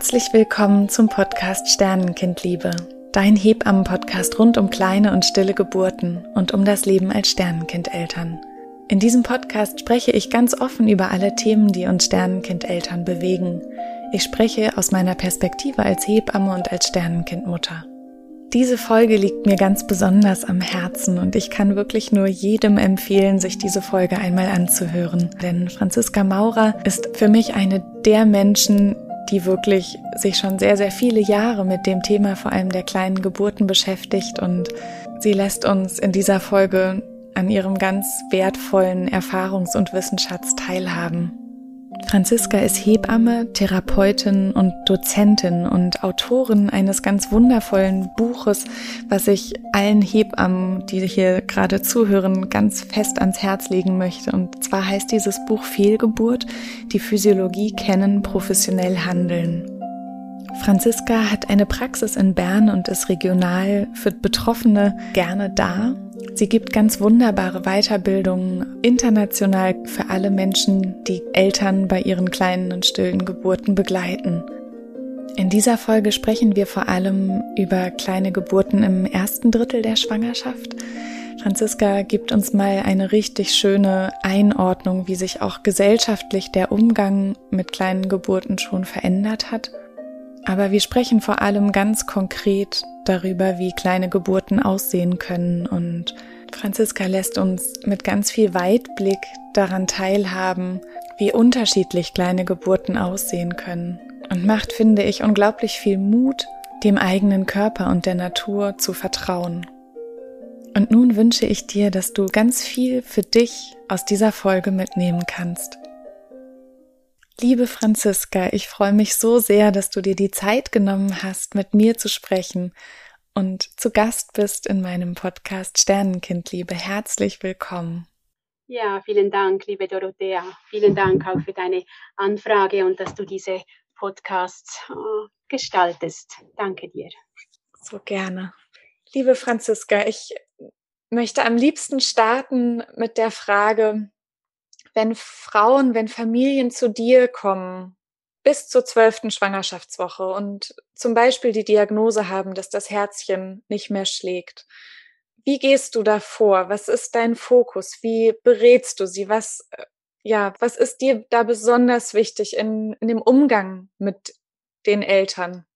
Herzlich willkommen zum Podcast Sternenkindliebe, dein Hebammen-Podcast rund um kleine und stille Geburten und um das Leben als Sternenkindeltern. In diesem Podcast spreche ich ganz offen über alle Themen, die uns Sternenkindeltern bewegen. Ich spreche aus meiner Perspektive als Hebamme und als Sternenkindmutter. Diese Folge liegt mir ganz besonders am Herzen und ich kann wirklich nur jedem empfehlen, sich diese Folge einmal anzuhören. Denn Franziska Maurer ist für mich eine der Menschen, die wirklich sich schon sehr, sehr viele Jahre mit dem Thema vor allem der kleinen Geburten beschäftigt und sie lässt uns in dieser Folge an ihrem ganz wertvollen Erfahrungs- und Wissensschatz teilhaben. Franziska ist Hebamme, Therapeutin und Dozentin und Autorin eines ganz wundervollen Buches, was ich allen Hebammen, die hier gerade zuhören, ganz fest ans Herz legen möchte. Und zwar heißt dieses Buch Fehlgeburt, die Physiologie kennen, professionell handeln. Franziska hat eine Praxis in Bern und ist regional für Betroffene gerne da. Sie gibt ganz wunderbare Weiterbildungen international für alle Menschen, die Eltern bei ihren kleinen und stillen Geburten begleiten. In dieser Folge sprechen wir vor allem über kleine Geburten im ersten Drittel der Schwangerschaft. Franziska gibt uns mal eine richtig schöne Einordnung, wie sich auch gesellschaftlich der Umgang mit kleinen Geburten schon verändert hat aber wir sprechen vor allem ganz konkret darüber, wie kleine Geburten aussehen können und Franziska lässt uns mit ganz viel Weitblick daran teilhaben, wie unterschiedlich kleine Geburten aussehen können und macht, finde ich, unglaublich viel Mut, dem eigenen Körper und der Natur zu vertrauen. Und nun wünsche ich dir, dass du ganz viel für dich aus dieser Folge mitnehmen kannst. Liebe Franziska, ich freue mich so sehr, dass du dir die Zeit genommen hast, mit mir zu sprechen und zu Gast bist in meinem Podcast Sternenkindliebe. Herzlich willkommen. Ja, vielen Dank, liebe Dorothea. Vielen Dank auch für deine Anfrage und dass du diese Podcasts äh, gestaltest. Danke dir. So gerne. Liebe Franziska, ich möchte am liebsten starten mit der Frage, wenn Frauen, wenn Familien zu dir kommen bis zur zwölften Schwangerschaftswoche und zum Beispiel die Diagnose haben, dass das Herzchen nicht mehr schlägt. Wie gehst du da vor? Was ist dein Fokus? Wie berätst du sie? Was, äh, ja, was ist dir da besonders wichtig in, in dem Umgang mit den Eltern?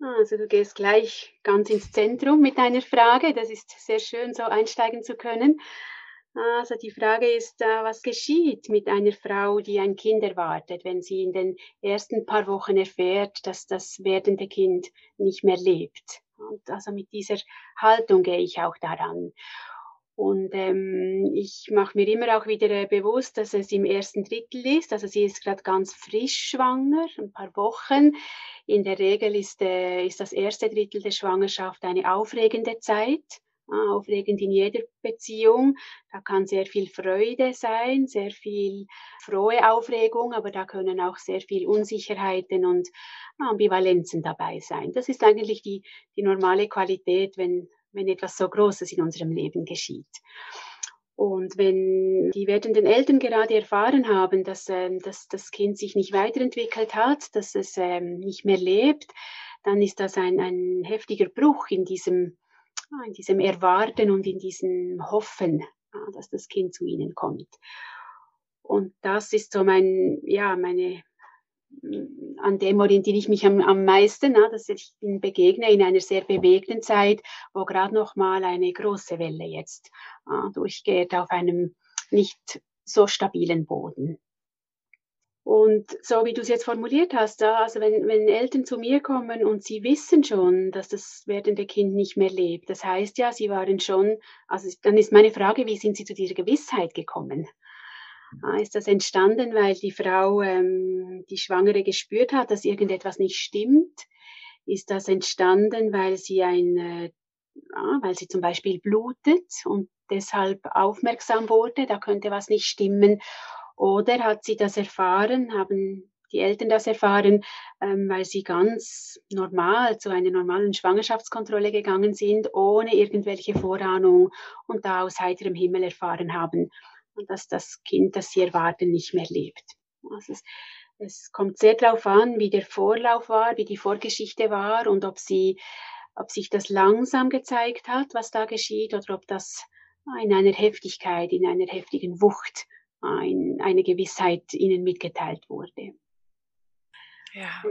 Also du gehst gleich ganz ins Zentrum mit deiner Frage. Das ist sehr schön, so einsteigen zu können. Also die Frage ist, was geschieht mit einer Frau, die ein Kind erwartet, wenn sie in den ersten paar Wochen erfährt, dass das werdende Kind nicht mehr lebt. Und also mit dieser Haltung gehe ich auch daran. Und ähm, ich mache mir immer auch wieder äh, bewusst, dass es im ersten Drittel ist. Also sie ist gerade ganz frisch schwanger, ein paar Wochen. In der Regel ist, äh, ist das erste Drittel der Schwangerschaft eine aufregende Zeit aufregend in jeder Beziehung. Da kann sehr viel Freude sein, sehr viel frohe Aufregung, aber da können auch sehr viel Unsicherheiten und Ambivalenzen dabei sein. Das ist eigentlich die, die normale Qualität, wenn, wenn etwas so Großes in unserem Leben geschieht. Und wenn die werdenden Eltern gerade erfahren haben, dass, ähm, dass das Kind sich nicht weiterentwickelt hat, dass es ähm, nicht mehr lebt, dann ist das ein, ein heftiger Bruch in diesem in diesem Erwarten und in diesem Hoffen, dass das Kind zu ihnen kommt. Und das ist so mein, ja, meine, an dem orientiere ich mich am, am meisten, dass ich ihnen begegne in einer sehr bewegten Zeit, wo gerade noch mal eine große Welle jetzt durchgeht auf einem nicht so stabilen Boden. Und so wie du es jetzt formuliert hast, also wenn, wenn Eltern zu mir kommen und sie wissen schon, dass das werdende Kind nicht mehr lebt, das heißt ja, sie waren schon, also dann ist meine Frage, wie sind sie zu dieser Gewissheit gekommen? Ah, ist das entstanden, weil die Frau, ähm, die Schwangere gespürt hat, dass irgendetwas nicht stimmt? Ist das entstanden, weil sie ein, äh, ah, weil sie zum Beispiel blutet und deshalb aufmerksam wurde, da könnte was nicht stimmen? Oder hat sie das erfahren, haben die Eltern das erfahren, ähm, weil sie ganz normal zu einer normalen Schwangerschaftskontrolle gegangen sind, ohne irgendwelche Vorahnung und da aus heiterem Himmel erfahren haben, dass das Kind, das sie erwarten, nicht mehr lebt. Also Es kommt sehr darauf an, wie der Vorlauf war, wie die Vorgeschichte war und ob sie, ob sich das langsam gezeigt hat, was da geschieht, oder ob das in einer Heftigkeit, in einer heftigen Wucht, ein, eine Gewissheit ihnen mitgeteilt wurde. Ja.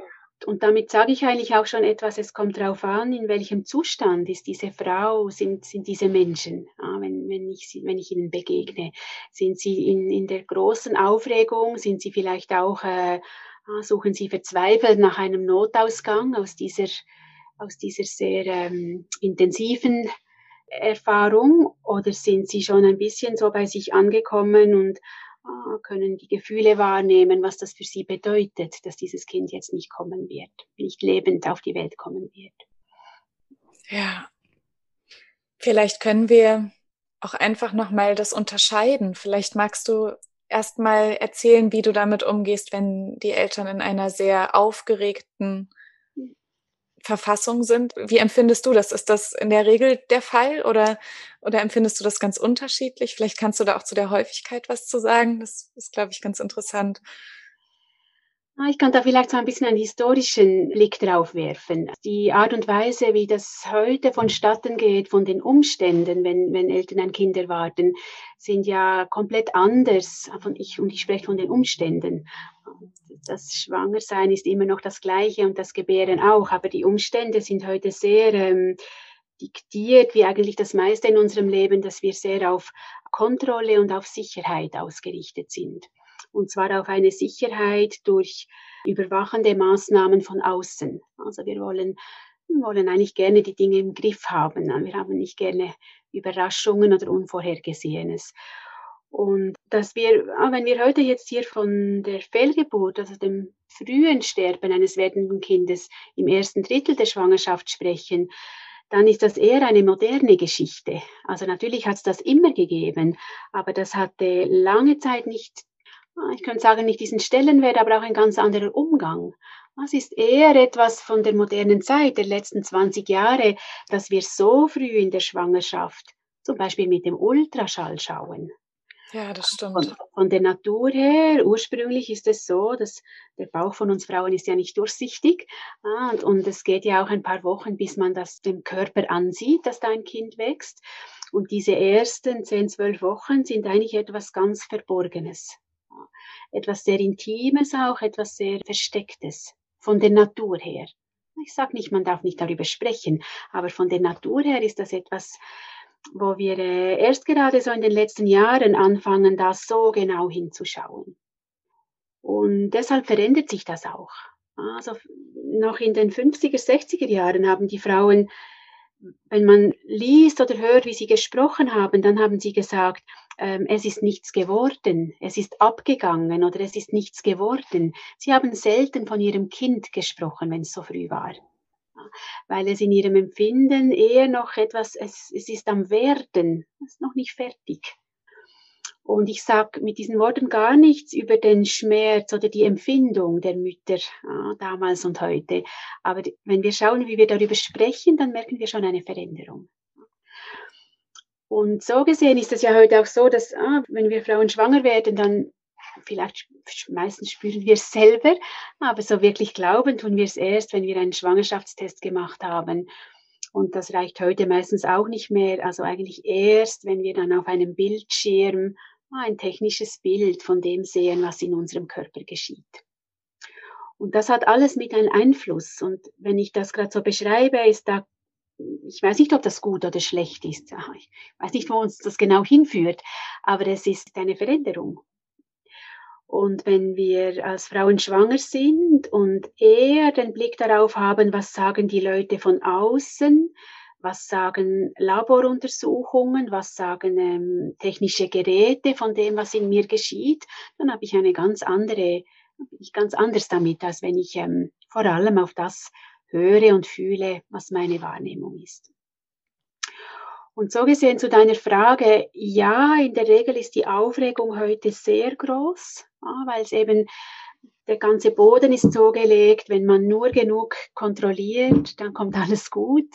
Und damit sage ich eigentlich auch schon etwas, es kommt darauf an, in welchem Zustand ist diese Frau, sind, sind diese Menschen, ja, wenn, wenn, ich, wenn ich ihnen begegne. Sind sie in, in der großen Aufregung, sind sie vielleicht auch, äh, suchen sie verzweifelt nach einem Notausgang aus dieser, aus dieser sehr ähm, intensiven Erfahrung oder sind sie schon ein bisschen so bei sich angekommen und Ah, können die Gefühle wahrnehmen, was das für sie bedeutet, dass dieses Kind jetzt nicht kommen wird, nicht lebend auf die Welt kommen wird. Ja, vielleicht können wir auch einfach nochmal das unterscheiden. Vielleicht magst du erstmal erzählen, wie du damit umgehst, wenn die Eltern in einer sehr aufgeregten Verfassung sind. Wie empfindest du das? Ist das in der Regel der Fall oder, oder empfindest du das ganz unterschiedlich? Vielleicht kannst du da auch zu der Häufigkeit was zu sagen. Das ist, glaube ich, ganz interessant. Ah, ich kann da vielleicht so ein bisschen einen historischen Blick drauf werfen. Die Art und Weise, wie das heute vonstatten geht, von den Umständen, wenn, wenn Eltern ein Kind erwarten, sind ja komplett anders. Und ich, und ich spreche von den Umständen. Das Schwangersein ist immer noch das Gleiche und das Gebären auch, aber die Umstände sind heute sehr ähm, diktiert, wie eigentlich das meiste in unserem Leben, dass wir sehr auf Kontrolle und auf Sicherheit ausgerichtet sind und zwar auf eine Sicherheit durch überwachende Maßnahmen von außen. Also wir wollen, wollen eigentlich gerne die Dinge im Griff haben. Wir haben nicht gerne Überraschungen oder Unvorhergesehenes. Und dass wir, ah, wenn wir heute jetzt hier von der Fehlgeburt, also dem frühen Sterben eines werdenden Kindes im ersten Drittel der Schwangerschaft sprechen, dann ist das eher eine moderne Geschichte. Also natürlich hat es das immer gegeben, aber das hatte lange Zeit nicht ich könnte sagen, nicht diesen Stellenwert, aber auch ein ganz anderer Umgang. Es ist eher etwas von der modernen Zeit, der letzten 20 Jahre, dass wir so früh in der Schwangerschaft zum Beispiel mit dem Ultraschall schauen. Ja, das stimmt. Von, von, der Natur her, ursprünglich ist es so, dass der Bauch von uns Frauen ist ja nicht durchsichtig ah, und, und es geht ja auch ein paar Wochen, bis man das dem Körper ansieht, dass da ein Kind wächst. Und diese ersten 10, 12 Wochen sind eigentlich etwas ganz Verborgenes etwas sehr Intimes auch, etwas sehr Verstecktes von der Natur her. Ich sage nicht, man darf nicht darüber sprechen, aber von der Natur her ist das etwas, wo wir äh, erst gerade so in den letzten Jahren anfangen, da so genau hinzuschauen. Und deshalb verändert sich das auch. Also noch in den 50er, 60er Jahren haben die Frauen wenn man liest oder hört, wie sie gesprochen haben, dann haben sie gesagt, ähm, es ist nichts geworden, es ist abgegangen oder es ist nichts geworden. Sie haben selten von ihrem Kind gesprochen, wenn es so früh war, weil es in ihrem Empfinden eher noch etwas, es, es ist am Werden, es ist noch nicht fertig. Und ich sage mit diesen Worten gar nichts über den Schmerz oder die Empfindung der Mütter äh, damals und heute. Aber wenn wir schauen, wie wir darüber sprechen, dann merken wir schon eine Veränderung. Und so gesehen ist es ja heute auch so, dass ah, wenn wir Frauen schwanger werden, dann vielleicht meistens spüren wir es selber, aber so wirklich glauben tun wir es erst, wenn wir einen Schwangerschaftstest gemacht haben. Und das reicht heute meistens auch nicht mehr. Also eigentlich erst, wenn wir dann auf einem Bildschirm ein technisches Bild von dem sehen, was in unserem Körper geschieht. Und das hat alles mit einem Einfluss. Und wenn ich das gerade so beschreibe, ist da, ich weiß nicht, ob das gut oder schlecht ist. Ich weiß nicht, wo uns das genau hinführt, aber es ist eine Veränderung. Und wenn wir als Frauen schwanger sind und eher den Blick darauf haben, was sagen die Leute von außen, was sagen Laboruntersuchungen, was sagen ähm, technische Geräte von dem, was in mir geschieht, dann habe ich eine ganz andere, ich ganz anders damit, als wenn ich ähm, vor allem auf das höre und fühle, was meine Wahrnehmung ist. Und so gesehen zu deiner Frage, ja, in der Regel ist die Aufregung heute sehr groß, ja, weil es eben der ganze Boden ist so gelegt, wenn man nur genug kontrolliert, dann kommt alles gut.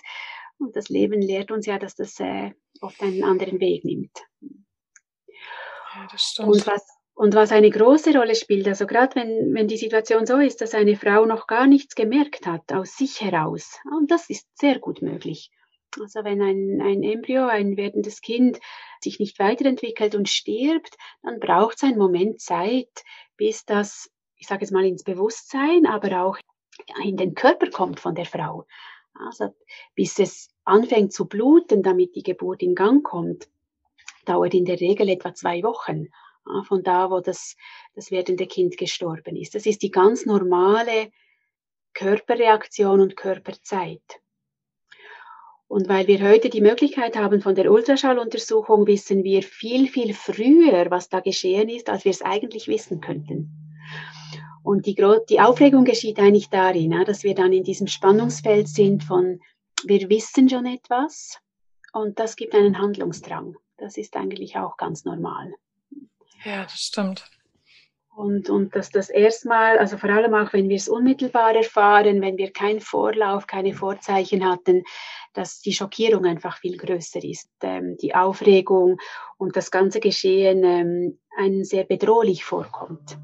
Und das Leben lehrt uns ja, dass das äh, oft einen anderen Weg nimmt. Ja, das stimmt. Und was, Und was eine große Rolle spielt, also gerade wenn, wenn die Situation so ist, dass eine Frau noch gar nichts gemerkt hat aus sich heraus, und das ist sehr gut möglich. Also wenn ein, ein Embryo, ein werdendes Kind sich nicht weiterentwickelt und stirbt, dann braucht es einen Moment Zeit, bis das, ich sage jetzt mal, ins Bewusstsein, aber auch in den Körper kommt von der Frau. Also bis es anfängt zu bluten, damit die Geburt in Gang kommt, dauert in der Regel etwa zwei Wochen von da, wo das, das werdende Kind gestorben ist. Das ist die ganz normale Körperreaktion und Körperzeit. Und weil wir heute die Möglichkeit haben von der Ultraschalluntersuchung, wissen wir viel, viel früher, was da geschehen ist, als wir es eigentlich wissen könnten. Und die, die Aufregung geschieht eigentlich darin, dass wir dann in diesem Spannungsfeld sind von, wir wissen schon etwas und das gibt einen Handlungsdrang. Das ist eigentlich auch ganz normal. Ja, das stimmt. Und, und dass das erstmal, also vor allem auch wenn wir es unmittelbar erfahren, wenn wir keinen Vorlauf, keine Vorzeichen hatten, dass die Schockierung einfach viel größer ist, ähm, die Aufregung und das ganze Geschehen ähm, einen sehr bedrohlich vorkommt.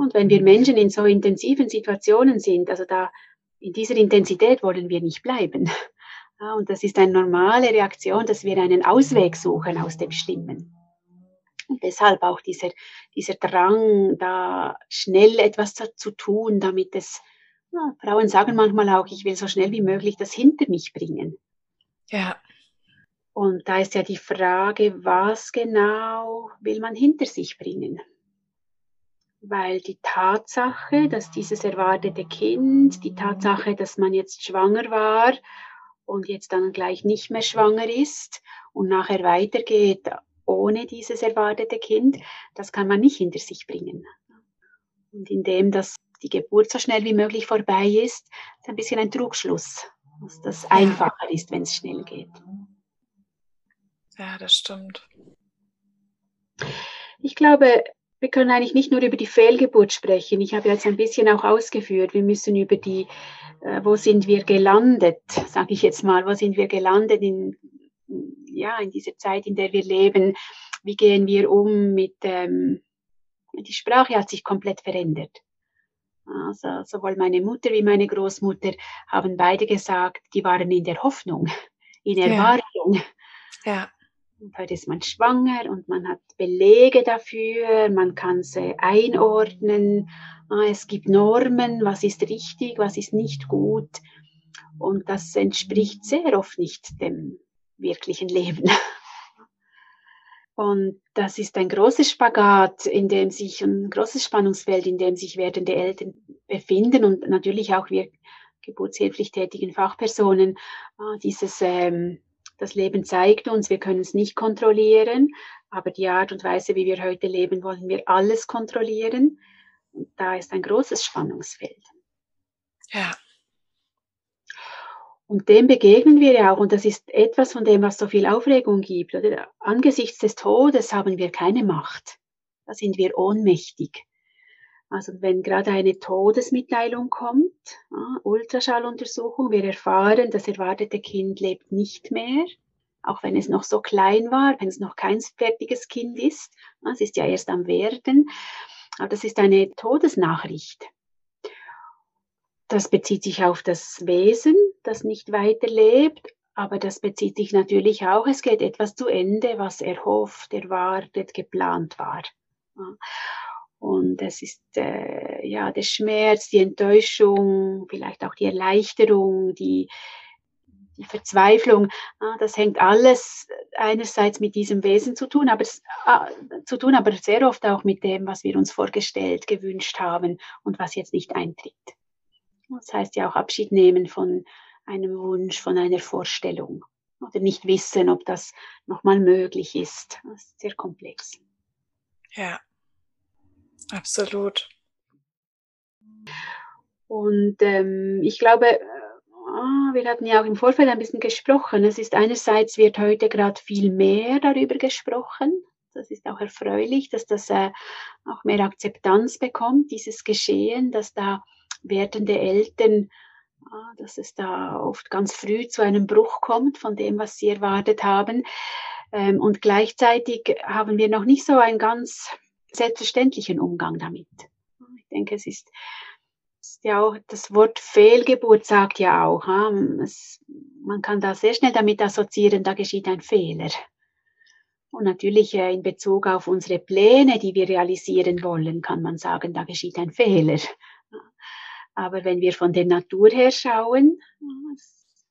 Und wenn wir Menschen in so intensiven Situationen sind, also da in dieser Intensität wollen wir nicht bleiben. Ja, und das ist eine normale Reaktion, dass wir einen Ausweg suchen aus dem Schlimmen. Und deshalb auch dieser, dieser Drang, da schnell etwas zu, zu tun, damit es, ja, Frauen sagen manchmal auch, ich will so schnell wie möglich das hinter mich bringen. Ja. Und da ist ja die Frage, was genau will man hinter sich bringen? Weil die Tatsache, dass dieses erwartete Kind, die Tatsache, dass man jetzt schwanger war und jetzt dann gleich nicht mehr schwanger ist und nachher weitergeht ohne dieses erwartete Kind, das kann man nicht hinter sich bringen. Und indem das die Geburt so schnell wie möglich vorbei ist, ist ein bisschen ein Trugschluss, dass das einfacher ist, wenn es schnell geht. Ja, das stimmt. Ich glaube, wir können eigentlich nicht nur über die Fehlgeburt sprechen. Ich habe jetzt ein bisschen auch ausgeführt, wir müssen über die, äh, wo sind wir gelandet, sage ich jetzt mal, wo sind wir gelandet in ja, in dieser Zeit, in der wir leben, wie gehen wir um mit, ähm, die Sprache hat sich komplett verändert. Also sowohl meine Mutter wie meine Großmutter haben beide gesagt, die waren in der Hoffnung, in Erwartung. Ja. ja. Und heute ist man schwanger und man hat Belege dafür, man kann sie einordnen. Ah, es gibt Normen, was ist richtig, was ist nicht gut. Und das entspricht sehr oft nicht dem wirklichen Leben. Und das ist ein großes Spagat, in dem sich ein großes Spannungsfeld, in dem sich werdende Eltern befinden und natürlich auch wir geburtshilflich tätigen Fachpersonen. Ah, dieses, ähm, das Leben zeigt uns, wir können es nicht kontrollieren, aber die Art und Weise, wie wir heute leben, wollen wir alles kontrollieren. Und da ist ein großes Spannungsfeld. Ja, und dem begegnen wir ja auch. Und das ist etwas von dem, was so viel Aufregung gibt. Oder? Angesichts des Todes haben wir keine Macht. Da sind wir ohnmächtig. Also wenn gerade eine Todesmitteilung kommt, Ultraschalluntersuchung, wir erfahren, das erwartete Kind lebt nicht mehr, auch wenn es noch so klein war, wenn es noch kein fertiges Kind ist. Es ist ja erst am Werden. Aber das ist eine Todesnachricht. Das bezieht sich auf das Wesen, das nicht weiterlebt, aber das bezieht sich natürlich auch, es geht etwas zu Ende, was erhofft, erwartet, geplant war. Und es ist äh, ja der Schmerz, die Enttäuschung, vielleicht auch die Erleichterung, die, die Verzweiflung. Das hängt alles einerseits mit diesem Wesen zu tun, aber äh, zu tun, aber sehr oft auch mit dem, was wir uns vorgestellt, gewünscht haben und was jetzt nicht eintritt. Das heißt ja auch Abschied nehmen von einem Wunsch, von einer Vorstellung oder nicht wissen, ob das nochmal möglich ist. Das ist sehr komplex. Ja, absolut. Und ähm, ich glaube, äh, wir hatten ja auch im Vorfeld ein bisschen gesprochen. Es ist einerseits wird heute gerade viel mehr darüber gesprochen. Das ist auch erfreulich, dass das äh, auch mehr Akzeptanz bekommt, dieses Geschehen, dass da werdende Eltern, dass es da oft ganz früh zu einem Bruch kommt von dem, was sie erwartet haben. Ähm, und gleichzeitig haben wir noch nicht so ein ganz selbstverständlichen Umgang damit. Ich denke, es ist, ist ja auch, das Wort Fehlgeburt sagt ja auch, es, man kann da sehr schnell damit assoziieren, da geschieht ein Fehler. Und natürlich äh, in Bezug auf unsere Pläne, die wir realisieren wollen, kann man sagen, da geschieht ein Fehler. Aber wenn wir von der Natur her schauen,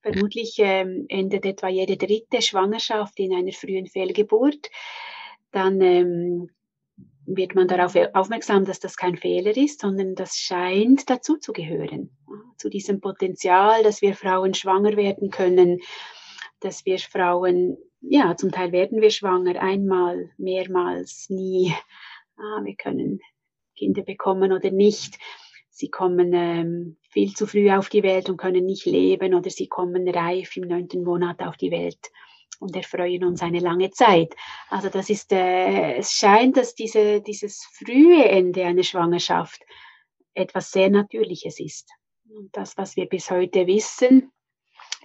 vermutlich ähm, endet etwa jede dritte Schwangerschaft in einer frühen Fehlgeburt, dann ähm, wird man darauf aufmerksam, dass das kein Fehler ist, sondern das scheint dazu zu gehören, zu diesem Potenzial, dass wir Frauen schwanger werden können, dass wir Frauen, ja, zum Teil werden wir schwanger, einmal, mehrmals, nie. Ah, wir können Kinder bekommen oder nicht. Sie kommen ähm, viel zu früh auf die Welt und können nicht leben oder sie kommen reif im neunten Monat auf die Welt und erfreuen uns eine lange Zeit. Also das ist, äh, es scheint, dass diese, dieses frühe Ende einer Schwangerschaft etwas sehr Natürliches ist. Und das, was wir bis heute wissen,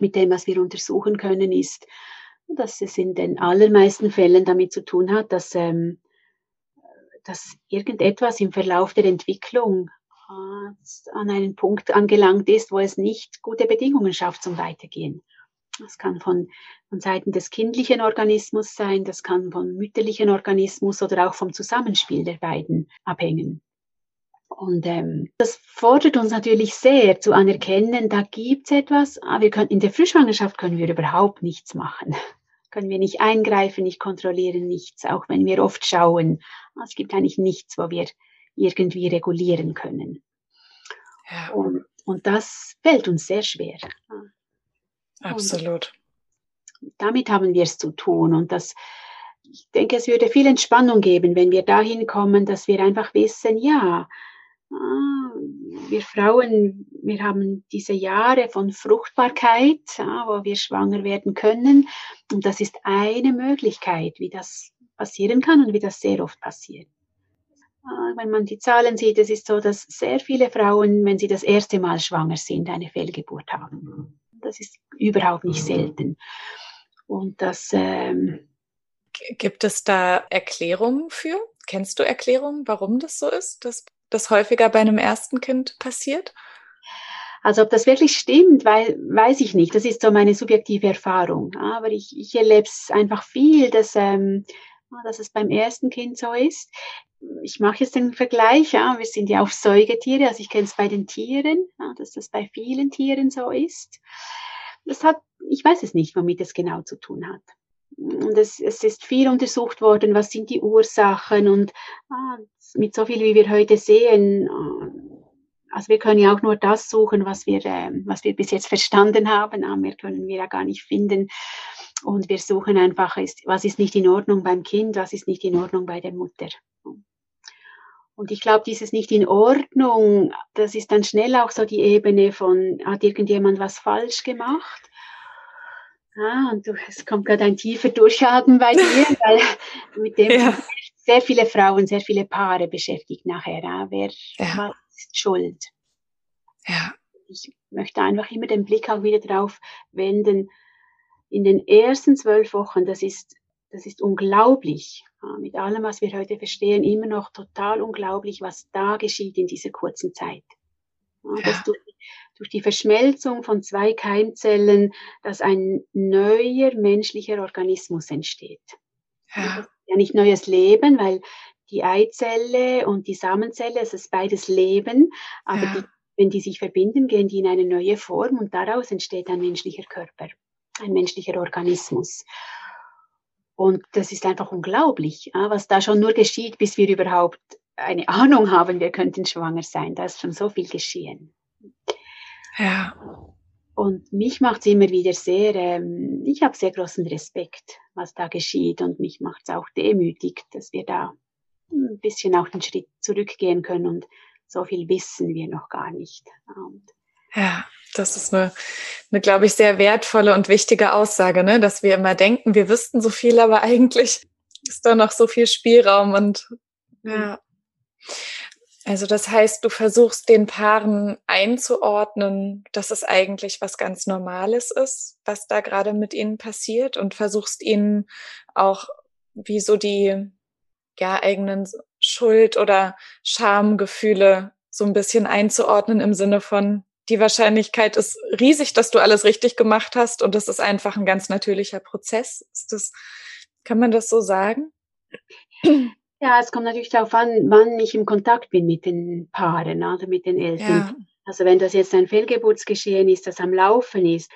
mit dem, was wir untersuchen können, ist, dass es in den allermeisten Fällen damit zu tun hat, dass, ähm, dass irgendetwas im Verlauf der Entwicklung äh, an einen Punkt angelangt ist, wo es nicht gute Bedingungen schafft zum Weitergehen. Das kann von, von Seiten des kindlichen Organismus sein, das kann vom mütterlichen Organismus oder auch vom Zusammenspiel der beiden abhängen. Und ähm, das fordert uns natürlich sehr zu anerkennen, da gibt es etwas, aber wir können, in der Frühschwangerschaft können wir überhaupt nichts machen. können wir nicht eingreifen, nicht kontrollieren, nichts, auch wenn wir oft schauen. Es gibt eigentlich nichts, wo wir irgendwie regulieren können. Ja. Und, und das fällt uns sehr schwer. Absolut. Und damit haben wir es zu tun. Und das, ich denke, es würde viel Entspannung geben, wenn wir dahin kommen, dass wir einfach wissen, ja, ah, wir Frauen, wir haben diese Jahre von Fruchtbarkeit, wo wir schwanger werden können. Und das ist eine Möglichkeit, wie das passieren kann und wie das sehr oft passiert. Ah, wenn man die Zahlen sieht, es ist so, dass sehr viele Frauen, wenn sie das erste Mal schwanger sind, eine Fehlgeburt haben. Das ist überhaupt nicht selten. Und das ähm, gibt es da Erklärungen für? Kennst du Erklärungen, warum das so ist, dass das häufiger bei einem ersten Kind passiert? Also ob das wirklich stimmt, weil, weiß ich nicht. Das ist so meine subjektive Erfahrung. Aber ich, ich erlebe es einfach viel, dass, ähm, dass es beim ersten Kind so ist. Ich mache jetzt den Vergleich, ja, wir sind ja auch Säugetiere, also ich kenne es bei den Tieren, ja, dass das bei vielen Tieren so ist. Das hat, ich weiß es nicht, womit es genau zu tun hat. Und es, es ist viel untersucht worden, was sind die Ursachen und ah, mit so viel, wie wir heute sehen, ah, also wir können ja auch nur das suchen, was wir, äh, was wir bis jetzt verstanden haben. Ah, mehr können wir ja gar nicht finden. Und wir suchen einfach, was ist nicht in Ordnung beim Kind, was ist nicht in Ordnung bei der Mutter. Und ich glaube, dieses nicht in Ordnung, das ist dann schnell auch so die Ebene von, hat irgendjemand was falsch gemacht? Ah, und du, es kommt gerade ein tiefer Durchatmen bei dir, weil mit dem ja. sehr viele Frauen, sehr viele Paare beschäftigt nachher. Ah, wer ja. ist schuld? Ja. Ich möchte einfach immer den Blick auch wieder drauf wenden. In den ersten zwölf Wochen, das ist, das ist unglaublich, mit allem, was wir heute verstehen, immer noch total unglaublich, was da geschieht in dieser kurzen Zeit. Ja. Durch, durch die Verschmelzung von zwei Keimzellen, dass ein neuer menschlicher Organismus entsteht. Ja. ja nicht neues Leben, weil die Eizelle und die Samenzelle, es ist beides Leben, aber ja. die, wenn die sich verbinden, gehen die in eine neue Form und daraus entsteht ein menschlicher Körper, ein menschlicher Organismus. Und das ist einfach unglaublich, was da schon nur geschieht, bis wir überhaupt eine Ahnung haben, wir könnten schwanger sein. Da ist schon so viel geschehen. Ja. Und mich macht es immer wieder sehr, ähm, ich habe sehr großen Respekt, was da geschieht. Und mich macht es auch demütig, dass wir da ein bisschen auch den Schritt zurückgehen können und so viel wissen wir noch gar nicht. Und ja, das ist eine, eine glaube ich, sehr wertvolle und wichtige Aussage, ne? dass wir immer denken, wir wüssten so viel, aber eigentlich ist da noch so viel Spielraum und ja. Also das heißt, du versuchst den Paaren einzuordnen, dass es eigentlich was ganz Normales ist, was da gerade mit ihnen passiert und versuchst ihnen auch wie so die ja, eigenen Schuld- oder Schamgefühle so ein bisschen einzuordnen im Sinne von, die Wahrscheinlichkeit ist riesig, dass du alles richtig gemacht hast und das ist einfach ein ganz natürlicher Prozess. Ist das, kann man das so sagen? Ja, es kommt natürlich darauf an, wann ich im Kontakt bin mit den Paaren, also mit den Eltern. Ja. Also wenn das jetzt ein Fehlgeburtsgeschehen ist, das am Laufen ist,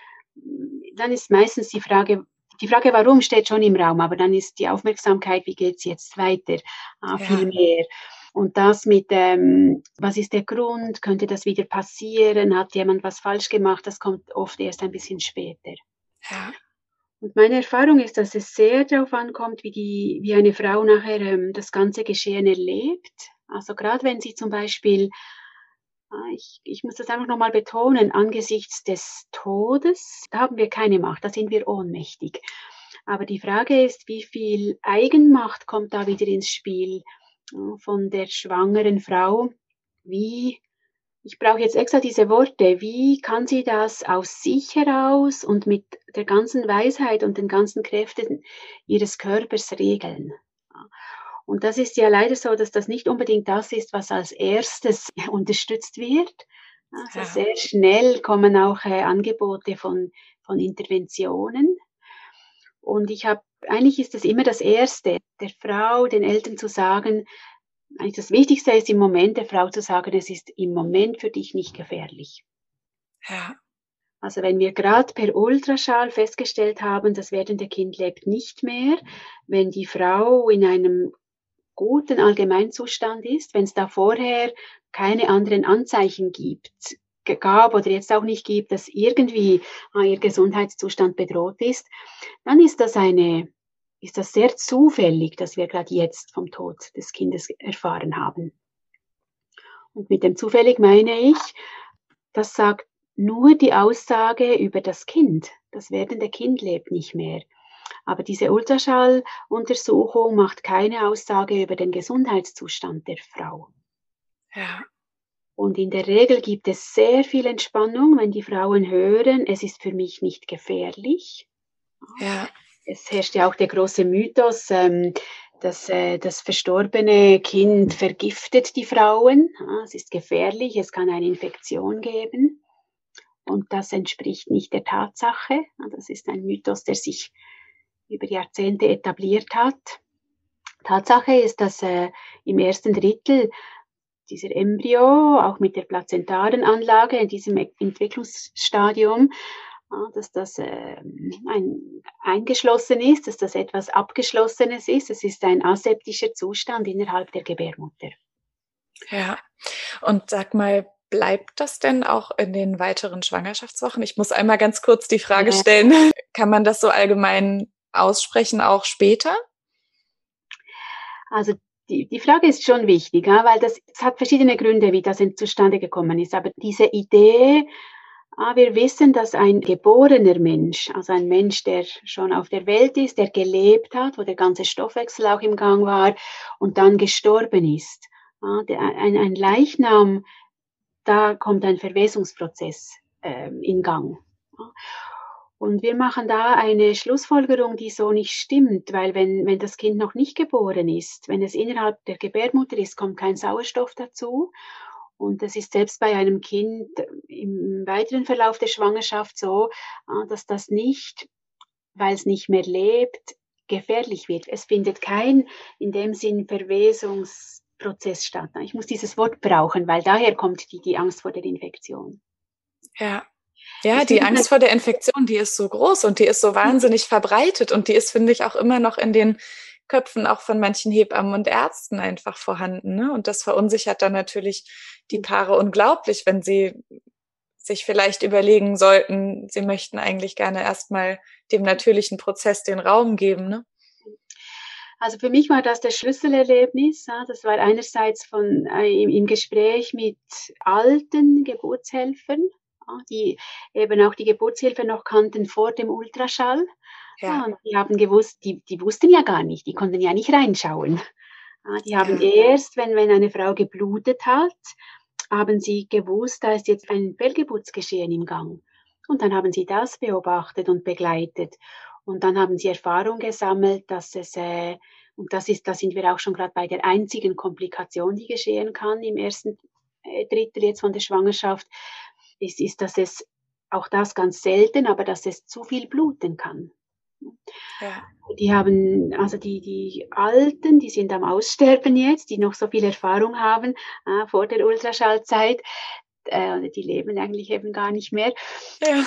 dann ist meistens die Frage, die Frage, warum, steht schon im Raum, aber dann ist die Aufmerksamkeit, wie geht's jetzt weiter, ja. viel mehr. Und das mit, ähm, was ist der Grund, könnte das wieder passieren, hat jemand was falsch gemacht, das kommt oft erst ein bisschen später. Ja. Und meine Erfahrung ist, dass es sehr darauf ankommt, wie, die, wie eine Frau nachher ähm, das ganze Geschehen erlebt. Also gerade wenn sie zum Beispiel, ah, ich, ich muss das einfach nochmal betonen, angesichts des Todes, da haben wir keine Macht, da sind wir ohnmächtig. Aber die Frage ist, wie viel Eigenmacht kommt da wieder ins Spiel von der schwangeren Frau? Wie ich brauche jetzt extra diese Worte. Wie kann sie das aus sich heraus und mit der ganzen Weisheit und den ganzen Kräften ihres Körpers regeln? Und das ist ja leider so, dass das nicht unbedingt das ist, was als erstes unterstützt wird. Also ja. sehr schnell kommen auch äh, Angebote von, von Interventionen. Und ich habe, eigentlich ist das immer das Erste, der Frau, den Eltern zu sagen, eigentlich das Wichtigste ist im Moment der Frau zu sagen, es ist im Moment für dich nicht gefährlich. Ja. Also wenn wir gerade per Ultraschall festgestellt haben, das werdende Kind lebt nicht mehr, wenn die Frau in einem guten Allgemeinzustand ist, wenn es da vorher keine anderen Anzeichen gibt, gab oder jetzt auch nicht gibt, dass irgendwie ah, ihr Gesundheitszustand bedroht ist, dann ist das eine ist das sehr zufällig, dass wir gerade jetzt vom Tod des Kindes erfahren haben. Und mit dem zufällig meine ich, das sagt nur die Aussage über das Kind. Das werdende Kind lebt nicht mehr. Aber diese Ultraschalluntersuchung macht keine Aussage über den Gesundheitszustand der Frau. Ja. Und in der Regel gibt es sehr viel Entspannung, wenn die Frauen hören, es ist für mich nicht gefährlich. Ja es herrscht ja auch der große Mythos, ähm, dass äh, das verstorbene Kind vergiftet die Frauen. Es ist gefährlich, es kann eine Infektion geben. Und das entspricht nicht der Tatsache. Das ist ein Mythos, der sich über Jahrzehnte etabliert hat. Tatsache ist, dass äh, im ersten Drittel dieser Embryo, auch mit der plazentaren Anlage in diesem Entwicklungsstadium, dass das äh, ein, eingeschlossen ist, dass das etwas Abgeschlossenes ist. Es ist ein aseptischer Zustand innerhalb der Gebärmutter. Ja, und sag mal, bleibt das denn auch in den weiteren Schwangerschaftswochen? Ich muss einmal ganz kurz die Frage stellen, kann man das so allgemein aussprechen, auch später? Also die, die Frage ist schon wichtig, ja, weil das, es hat verschiedene Gründe, wie das zustande gekommen ist. Aber diese Idee, Ah, wir wissen, dass ein geborener Mensch, also ein Mensch, der schon auf der Welt ist, der gelebt hat, wo der ganze Stoffwechsel auch im Gang war und dann gestorben ist. Ah, ein, ein Leichnam, da kommt ein Verwesungsprozess äh, in Gang. Und wir machen da eine Schlussfolgerung, die so nicht stimmt, weil wenn, wenn das Kind noch nicht geboren ist, wenn es innerhalb der Gebärmutter ist, kommt kein Sauerstoff dazu und es ist selbst bei einem Kind im weiteren Verlauf der Schwangerschaft so, ah, dass das nicht, weil es nicht mehr lebt, gefährlich wird. Es findet kein in dem Sinn Verwesungsprozess statt. Ich muss dieses Wort brauchen, weil daher kommt die, die Angst vor der Infektion. Ja. Ja, die Angst vor der Infektion, die ist so groß und die ist so wahnsinnig verbreitet und die ist, finde ich, auch immer noch in den Köpfen auch von manchen Hebammen und Ärzten einfach vorhanden. Ne? Und das verunsichert dann natürlich die Paare unglaublich, wenn sie sich vielleicht überlegen sollten, sie möchten eigentlich gerne erstmal dem natürlichen Prozess den Raum geben. Ne? Also für mich war das das Schlüsselerlebnis. Das war einerseits von, äh, im Gespräch mit alten Geburtshelfern, die eben auch die Geburtshilfe noch kannten vor dem Ultraschall. Ja. und die haben gewusst, die, die wussten ja gar nicht, die konnten ja nicht reinschauen. Die haben ja. erst, wenn, wenn eine Frau geblutet hat, haben sie gewusst, da ist jetzt ein Fehlgeburtsgeschehen im Gang. Und dann haben sie das beobachtet und begleitet. Und dann haben sie Erfahrung gesammelt, dass es äh, Und das ist, da sind wir auch schon gerade bei der einzigen Komplikation, die geschehen kann im ersten äh, Drittel jetzt von der Schwangerschaft, ist, ist, dass es auch das ganz selten, aber dass es zu viel bluten kann. Ja. Die haben, also die, die Alten, die sind am Aussterben jetzt, die noch so viel Erfahrung haben äh, vor der Ultraschallzeit, äh, die leben eigentlich eben gar nicht mehr. Ja.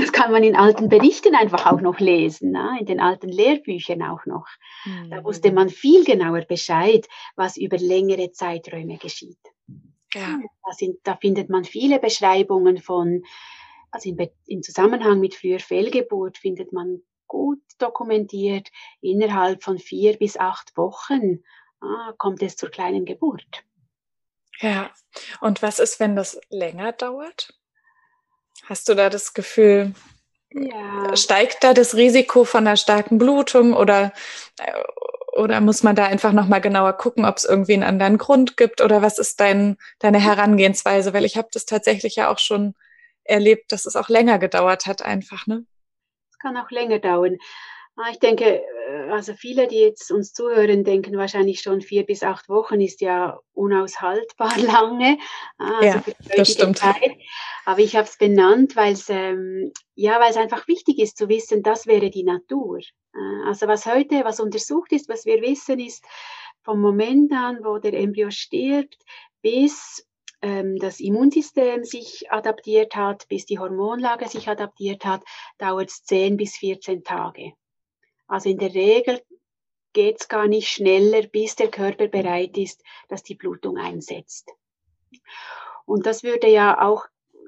Das kann man in alten Berichten einfach auch noch lesen, ne? in den alten Lehrbüchern auch noch. Mhm. Da wusste man viel genauer Bescheid, was über längere Zeiträume geschieht. Ja. Da, sind, da findet man viele Beschreibungen von, also im, im Zusammenhang mit früher Fehlgeburt findet man gut dokumentiert, innerhalb von vier bis acht Wochen ah, kommt es zur kleinen Geburt. Ja, und was ist, wenn das länger dauert? Hast du da das Gefühl, ja. steigt da das Risiko von einer starken Blutung oder, äh, oder muss man da einfach nochmal genauer gucken, ob es irgendwie einen anderen Grund gibt oder was ist dein, deine Herangehensweise? Weil ich habe das tatsächlich ja auch schon erlebt, dass es auch länger gedauert hat einfach, ne? Es kann auch länger dauern. Ah, ich denke, äh, also viele, die jetzt uns zuhören, denken wahrscheinlich schon vier bis acht Wochen ist ja unaushaltbar lange. Ah, also ja, das stimmt. Zeit. Aber ich habe es benannt, weil es ähm, ja, weil es einfach wichtig ist zu wissen, das wäre die Natur. Äh, also was heute, was untersucht ist, was wir wissen, ist vom Moment an, wo der Embryo stirbt, bis ähm, das Immunsystem sich adaptiert hat, bis die Hormonlage sich adaptiert hat, dauert es 10 bis 14 Tage. Also in der Regel geht es gar nicht schneller, bis der Körper bereit ist, dass die Blutung einsetzt. Und das würde ja auch,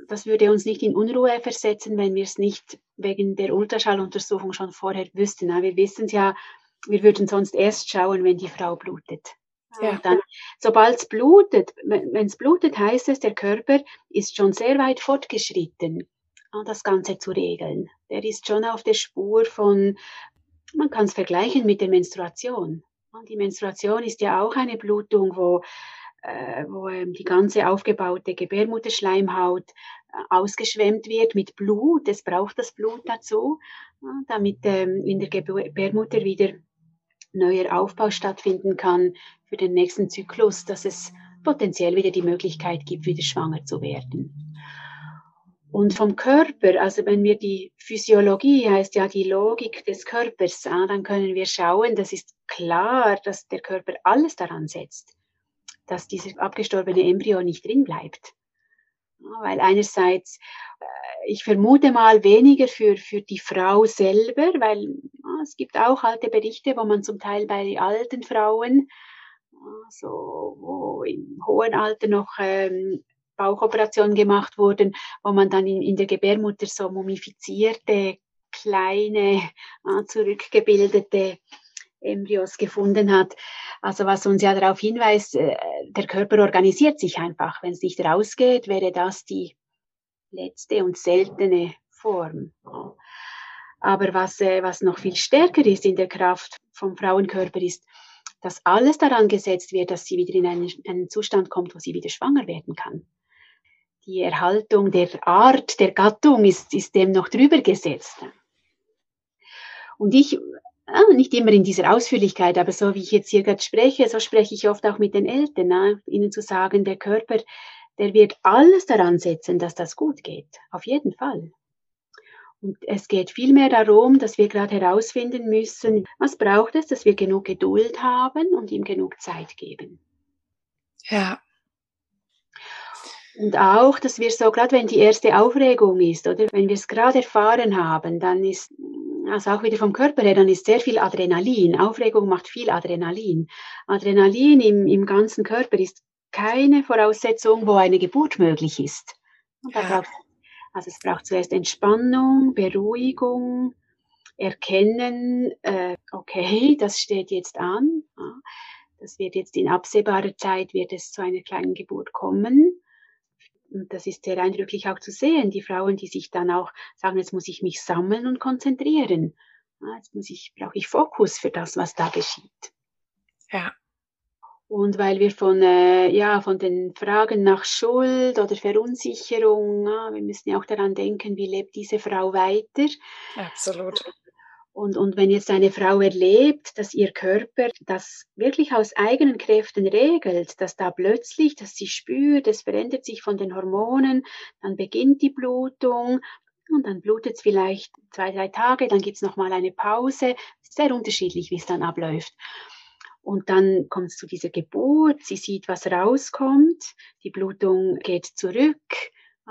das würde uns nicht in Unruhe versetzen, wenn wir es nicht wegen der Ultraschalluntersuchung schon vorher wüssten. Wir wissen es ja, wir würden sonst erst schauen, wenn die Frau blutet. Ja. Und dann, sobald es blutet, wenn es blutet, heißt es, der Körper ist schon sehr weit fortgeschritten, das Ganze zu regeln. Der ist schon auf der Spur von, man kann es vergleichen mit der Menstruation. Die Menstruation ist ja auch eine Blutung, wo, äh, wo ähm, die ganze aufgebaute Gebärmutterschleimhaut äh, ausgeschwemmt wird mit Blut. Es braucht das Blut dazu, ja, damit ähm, in der Gebärmutter wieder neuer Aufbau stattfinden kann für den nächsten Zyklus, dass es potenziell wieder die Möglichkeit gibt, wieder schwanger zu werden. Und vom Körper, also wenn wir die Physiologie, heißt ja die Logik des Körpers, ah, dann können wir schauen, das ist klar, dass der Körper alles daran setzt, dass dieser abgestorbene Embryo nicht drin bleibt. Weil einerseits, äh, ich vermute mal weniger für, für die Frau selber, weil ah, es gibt auch alte Berichte, wo man zum Teil bei alten Frauen, ah, so wo im hohen Alter noch ähm, Bauchoperationen gemacht wurden, wo man dann in, in der Gebärmutter so mumifizierte, kleine, äh, zurückgebildete Embryos gefunden hat. Also was uns ja darauf hinweist, äh, der Körper organisiert sich einfach. Wenn es nicht rausgeht, wäre das die letzte und seltene Form. Aber was, äh, was noch viel stärker ist in der Kraft vom Frauenkörper ist, dass alles daran gesetzt wird, dass sie wieder in einen, einen Zustand kommt, wo sie wieder schwanger werden kann die Erhaltung der Art, der Gattung ist, ist dem noch drüber gesetzt. Und ich, nicht immer in dieser Ausführlichkeit, aber so wie ich jetzt hier gerade spreche, so spreche ich oft auch mit den Eltern, ne? ihnen zu sagen, der Körper, der wird alles daran setzen, dass das gut geht. Auf jeden Fall. Und es geht vielmehr darum, dass wir gerade herausfinden müssen, was braucht es, dass wir genug Geduld haben und ihm genug Zeit geben. Ja, und auch, dass wir so, gerade wenn die erste Aufregung ist, oder wenn wir es gerade erfahren haben, dann ist, also auch wieder vom Körper her, dann ist sehr viel Adrenalin. Aufregung macht viel Adrenalin. Adrenalin im, im ganzen Körper ist keine Voraussetzung, wo eine Geburt möglich ist. Da braucht, also es braucht zuerst Entspannung, Beruhigung, Erkennen, äh, okay, das steht jetzt an. Das wird jetzt in absehbarer Zeit, wird es zu einer kleinen Geburt kommen. Und das ist sehr eindrücklich auch zu sehen, die Frauen, die sich dann auch sagen, jetzt muss ich mich sammeln und konzentrieren. Jetzt muss ich, brauche ich Fokus für das, was da geschieht. Ja. Und weil wir von, äh, ja, von den Fragen nach Schuld oder Verunsicherung, ja, wir müssen ja auch daran denken, wie lebt diese Frau weiter. Absolut. Und, und wenn jetzt eine Frau erlebt, dass ihr Körper das wirklich aus eigenen Kräften regelt, dass da plötzlich, dass sie spürt, es verändert sich von den Hormonen, dann beginnt die Blutung und dann blutet es vielleicht zwei, drei Tage, dann gibt es nochmal eine Pause. Sehr unterschiedlich, wie es dann abläuft. Und dann kommt es zu dieser Geburt, sie sieht, was rauskommt, die Blutung geht zurück,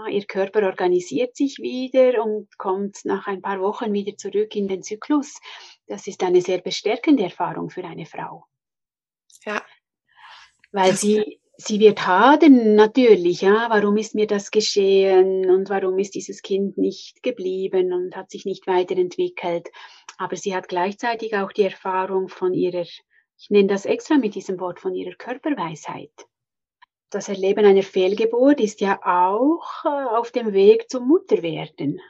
ihr Körper organisiert sich wieder und kommt nach ein paar Wochen wieder zurück in den Zyklus. Das ist eine sehr bestärkende Erfahrung für eine Frau. Ja. Weil sie, sie wird hadern natürlich, ja, warum ist mir das geschehen und warum ist dieses Kind nicht geblieben und hat sich nicht weiterentwickelt. Aber sie hat gleichzeitig auch die Erfahrung von ihrer, ich nenne das extra mit diesem Wort, von ihrer Körperweisheit das Erleben einer Fehlgeburt ist ja auch äh, auf dem Weg zum Mutterwerden.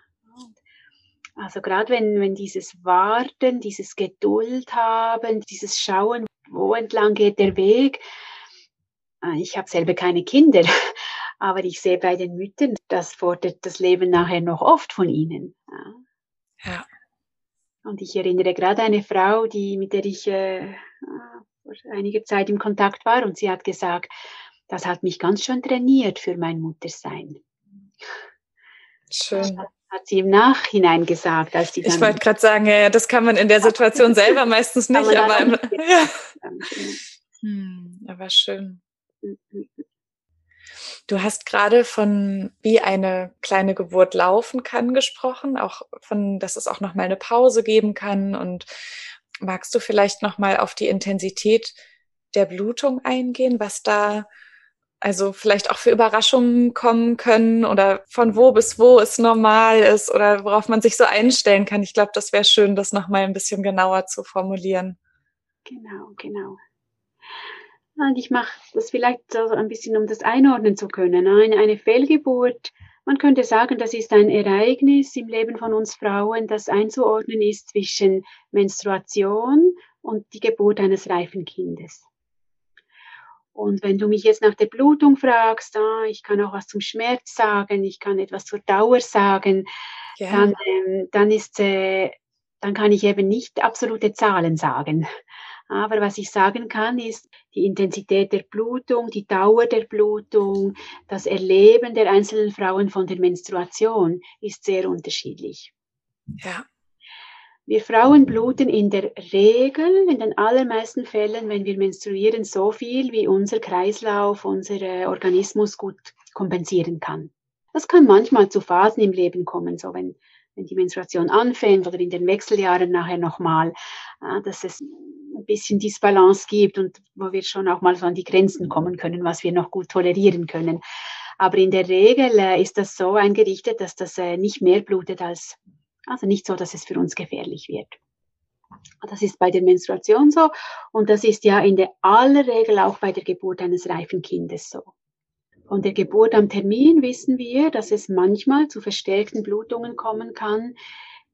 Also gerade wenn, wenn dieses Warten, dieses Geduld haben, dieses Schauen, wo entlang geht der Weg. Äh, ich habe selber keine Kinder, aber ich sehe bei den Müttern, das fordert das Leben nachher noch oft von ihnen. Ja. Und ich erinnere gerade eine Frau, die, mit der ich äh, vor einiger Zeit im Kontakt war, und sie hat gesagt, das hat mich ganz schön trainiert für mein Muttersein. Schön. Das hat sie im Nachhinein gesagt, als sie Ich wollte gerade sagen, ja, das kann man in der Situation selber meistens nicht, aber, im, ja. Hm, aber schön. Mhm. Du hast gerade von wie eine kleine Geburt laufen kann gesprochen, auch von, dass es auch noch mal eine Pause geben kann. Und magst du vielleicht noch mal auf die Intensität der Blutung eingehen, was da also vielleicht auch für Überraschungen kommen können oder von wo bis wo es normal ist oder worauf man sich so einstellen kann. Ich glaube, das wäre schön, das nochmal ein bisschen genauer zu formulieren. Genau, genau. Und ich mache das vielleicht so ein bisschen, um das einordnen zu können. Eine, eine Fehlgeburt, man könnte sagen, das ist ein Ereignis im Leben von uns Frauen, das einzuordnen ist zwischen Menstruation und die Geburt eines reifen Kindes. Und wenn du mich jetzt nach der Blutung fragst, ah, ich kann auch was zum Schmerz sagen, ich kann etwas zur Dauer sagen, ja. dann, ähm, dann ist, äh, dann kann ich eben nicht absolute Zahlen sagen. Aber was ich sagen kann, ist die Intensität der Blutung, die Dauer der Blutung, das Erleben der einzelnen Frauen von der Menstruation ist sehr unterschiedlich. Ja. Wir Frauen bluten in der Regel, in den allermeisten Fällen, wenn wir menstruieren, so viel, wie unser Kreislauf, unser Organismus gut kompensieren kann. Das kann manchmal zu Phasen im Leben kommen, so wenn, wenn die Menstruation anfängt oder in den Wechseljahren nachher nochmal, dass es ein bisschen Disbalance gibt und wo wir schon auch mal so an die Grenzen kommen können, was wir noch gut tolerieren können. Aber in der Regel äh, ist das so eingerichtet, dass das äh, nicht mehr blutet als also nicht so, dass es für uns gefährlich wird. Das ist bei der Menstruation so und das ist ja in der aller Regel auch bei der Geburt eines reifen Kindes so. Von der Geburt am Termin wissen wir, dass es manchmal zu verstärkten Blutungen kommen kann,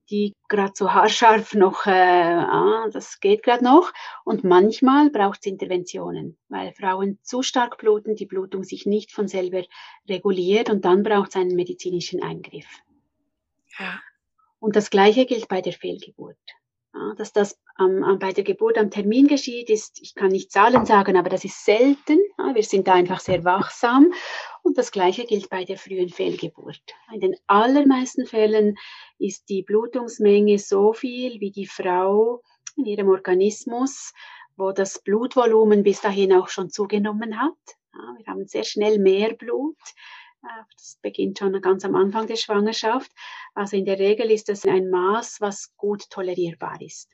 die gerade so haarscharf noch, äh, ah, das geht gerade noch. Und manchmal braucht es Interventionen, weil Frauen zu stark bluten, die Blutung sich nicht von selber reguliert und dann braucht es einen medizinischen Eingriff. Ja. Und das Gleiche gilt bei der Fehlgeburt. Ja, dass das ähm, bei der Geburt am Termin geschieht, ist, ich kann nicht Zahlen sagen, aber das ist selten. Ja, wir sind da einfach sehr wachsam. Und das Gleiche gilt bei der frühen Fehlgeburt. In den allermeisten Fällen ist die Blutungsmenge so viel, wie die Frau in ihrem Organismus, wo das Blutvolumen bis dahin auch schon zugenommen hat. Ja, wir haben sehr schnell mehr Blut das beginnt schon ganz am Anfang der Schwangerschaft. Also in der Regel ist das ein Maß, was gut tolerierbar ist.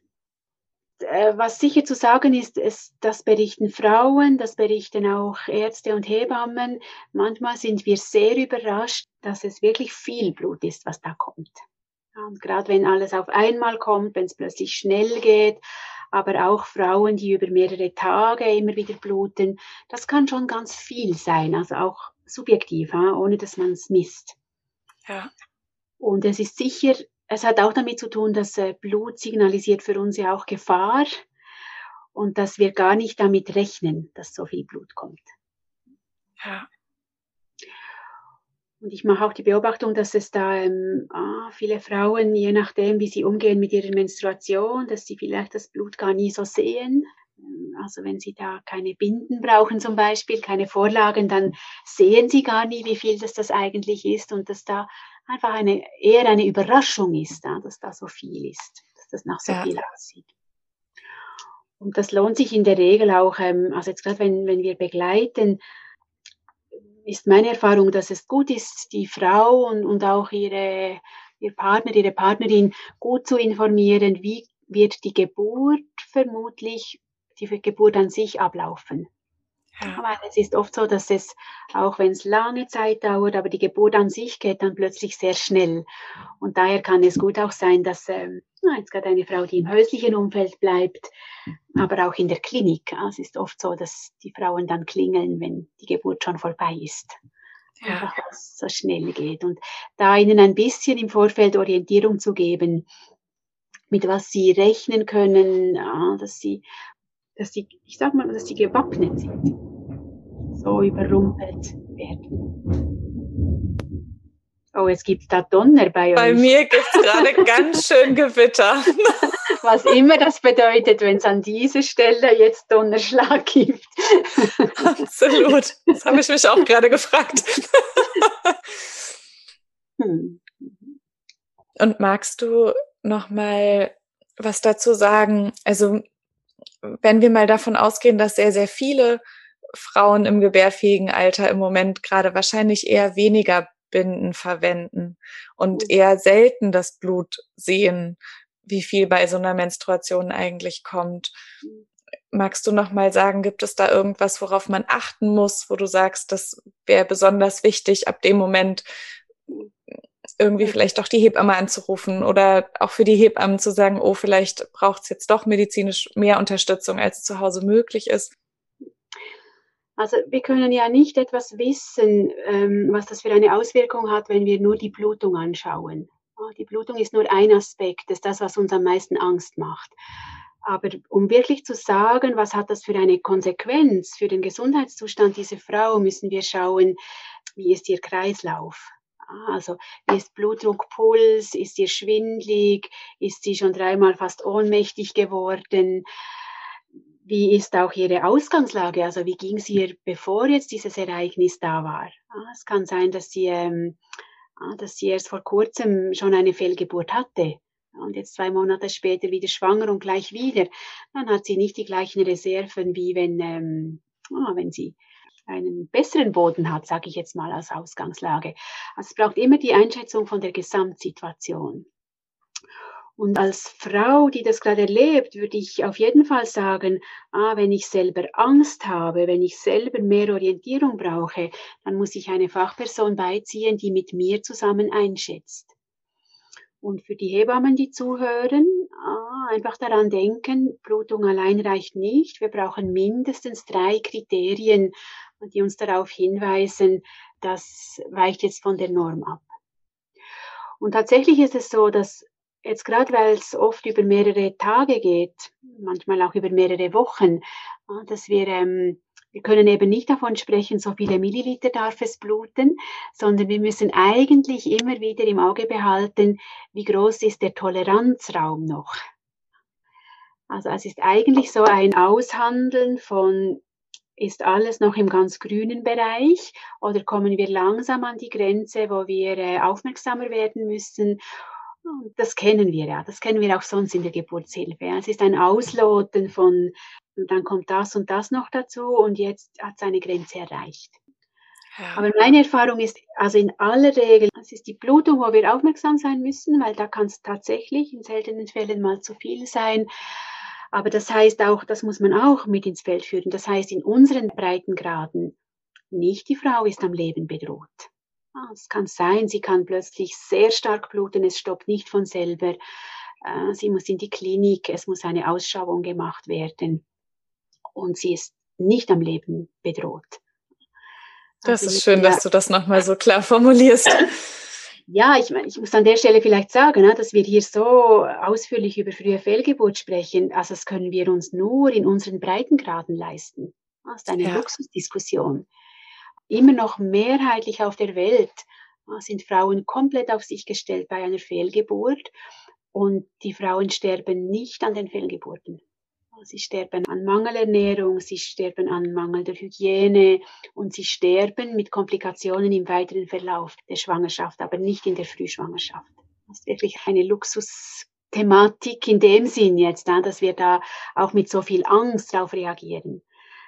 Äh, was sicher zu sagen ist, ist, das berichten Frauen, das berichten auch Ärzte und Hebammen. Manchmal sind wir sehr überrascht, dass es wirklich viel Blut ist, was da kommt. Und gerade wenn alles auf einmal kommt, wenn es plötzlich schnell geht, aber auch Frauen, die über mehrere Tage immer wieder bluten, das kann schon ganz viel sein. Also auch subjektiv, ohne dass man es misst. Ja. Und es ist sicher, es hat auch damit zu tun, dass äh, Blut signalisiert für uns ja auch Gefahr und dass wir gar nicht damit rechnen, dass so viel Blut kommt. Ja. Und ich mache auch die Beobachtung, dass es da ähm, ah, viele Frauen, je nachdem, wie sie umgehen mit ihrer Menstruation, dass sie vielleicht das Blut gar nie so sehen. Also wenn sie da keine Binden brauchen zum Beispiel, keine Vorlagen, dann sehen sie gar nie, wie viel das das eigentlich ist und dass da einfach eine, eher eine Überraschung ist, dass da so viel ist, dass das nach so ja. viel aussieht. Und das lohnt sich in der Regel auch, ähm, also jetzt gerade wenn, wenn wir begleiten, ist meine Erfahrung, dass es gut ist, die Frau und, und auch ihre, ihr Partner, ihre Partnerin gut zu informieren, wie wird die Geburt vermutlich, die Geburt an sich ablaufen. Ja. Es ist oft so, dass es, auch wenn es lange Zeit dauert, aber die Geburt an sich geht dann plötzlich sehr schnell. Und daher kann es gut auch sein, dass ähm, jetzt gerade eine Frau, die im häuslichen Umfeld bleibt, aber auch in der Klinik. Es ist oft so, dass die Frauen dann klingeln, wenn die Geburt schon vorbei ist. Ja. Einfach, so schnell geht. Und da ihnen ein bisschen im Vorfeld Orientierung zu geben, mit was sie rechnen können, dass sie dass sie, ich sag mal, dass sie gewappnet sind, so überrumpelt werden. Oh, jetzt gibt's da Donner bei euch. Bei mir gibt's gerade ganz schön Gewitter. Was immer das bedeutet, wenn es an dieser Stelle jetzt Donnerschlag gibt. Absolut. Das habe ich mich auch gerade gefragt. Hm. Und magst du noch mal was dazu sagen? Also wenn wir mal davon ausgehen, dass sehr, sehr viele Frauen im gebärfähigen Alter im Moment gerade wahrscheinlich eher weniger Binden verwenden und mhm. eher selten das Blut sehen, wie viel bei so einer Menstruation eigentlich kommt. Mhm. Magst du noch mal sagen, gibt es da irgendwas, worauf man achten muss, wo du sagst, das wäre besonders wichtig, ab dem Moment irgendwie vielleicht auch die Hebamme anzurufen oder auch für die Hebammen zu sagen, oh, vielleicht braucht es jetzt doch medizinisch mehr Unterstützung, als zu Hause möglich ist? Also wir können ja nicht etwas wissen, ähm, was das für eine Auswirkung hat, wenn wir nur die Blutung anschauen. Die Blutung ist nur ein Aspekt, das ist das, was uns am meisten Angst macht. Aber um wirklich zu sagen, was hat das für eine Konsequenz für den Gesundheitszustand dieser Frau, müssen wir schauen, wie ist ihr Kreislauf? Also ist Blutdruck, Puls, ist sie schwindlig, ist sie schon dreimal fast ohnmächtig geworden? Wie ist auch ihre Ausgangslage? Also wie ging es ihr, bevor jetzt dieses Ereignis da war? Es kann sein, dass sie, ähm, dass sie erst vor kurzem schon eine Fehlgeburt hatte und jetzt zwei Monate später wieder schwanger und gleich wieder. Dann hat sie nicht die gleichen Reserven, wie wenn, ähm, wenn sie einen besseren Boden hat, sage ich jetzt mal als Ausgangslage. Also es braucht immer die Einschätzung von der Gesamtsituation. Und als Frau, die das gerade erlebt, würde ich auf jeden Fall sagen, ah, wenn ich selber Angst habe, wenn ich selber mehr Orientierung brauche, dann muss ich eine Fachperson beiziehen, die mit mir zusammen einschätzt. Und für die Hebammen, die zuhören, ah, einfach daran denken, Blutung allein reicht nicht. Wir brauchen mindestens drei Kriterien, die uns darauf hinweisen, das weicht jetzt von der Norm ab. Und tatsächlich ist es so, dass jetzt gerade weil es oft über mehrere Tage geht, manchmal auch über mehrere Wochen, dass wir, ähm, wir können eben nicht davon sprechen, so viele Milliliter darf es bluten, sondern wir müssen eigentlich immer wieder im Auge behalten, wie groß ist der Toleranzraum noch. Also es ist eigentlich so ein Aushandeln von ist alles noch im ganz grünen Bereich oder kommen wir langsam an die Grenze, wo wir äh, aufmerksamer werden müssen? Das kennen wir ja, das kennen wir auch sonst in der Geburtshilfe. Es ist ein Ausloten von, dann kommt das und das noch dazu und jetzt hat es eine Grenze erreicht. Ja. Aber meine Erfahrung ist, also in aller Regel, es ist die Blutung, wo wir aufmerksam sein müssen, weil da kann es tatsächlich in seltenen Fällen mal zu viel sein. Aber das heißt auch, das muss man auch mit ins Feld führen. Das heißt, in unseren Breitengraden, nicht die Frau ist am Leben bedroht. Ah, es kann sein, sie kann plötzlich sehr stark bluten, es stoppt nicht von selber. Äh, sie muss in die Klinik, es muss eine Ausschauung gemacht werden. Und sie ist nicht am Leben bedroht. Das also ist schön, dass du das nochmal so klar formulierst. Ja, ich meine, ich muss an der Stelle vielleicht sagen, ne, dass wir hier so ausführlich über frühe Fehlgeburt sprechen. Also das können wir uns nur in unseren Breitengraden leisten. Das ist eine ja. Luxusdiskussion. Immer noch mehrheitlich auf der Welt sind Frauen komplett auf sich gestellt bei einer Fehlgeburt und die Frauen sterben nicht an den Fehlgeburten. Sie sterben an Mangelernährung, sie sterben an mangelnder Hygiene und sie sterben mit Komplikationen im weiteren Verlauf der Schwangerschaft, aber nicht in der Frühschwangerschaft. Das ist wirklich eine Luxusthematik in dem Sinn jetzt, dass wir da auch mit so viel Angst darauf reagieren.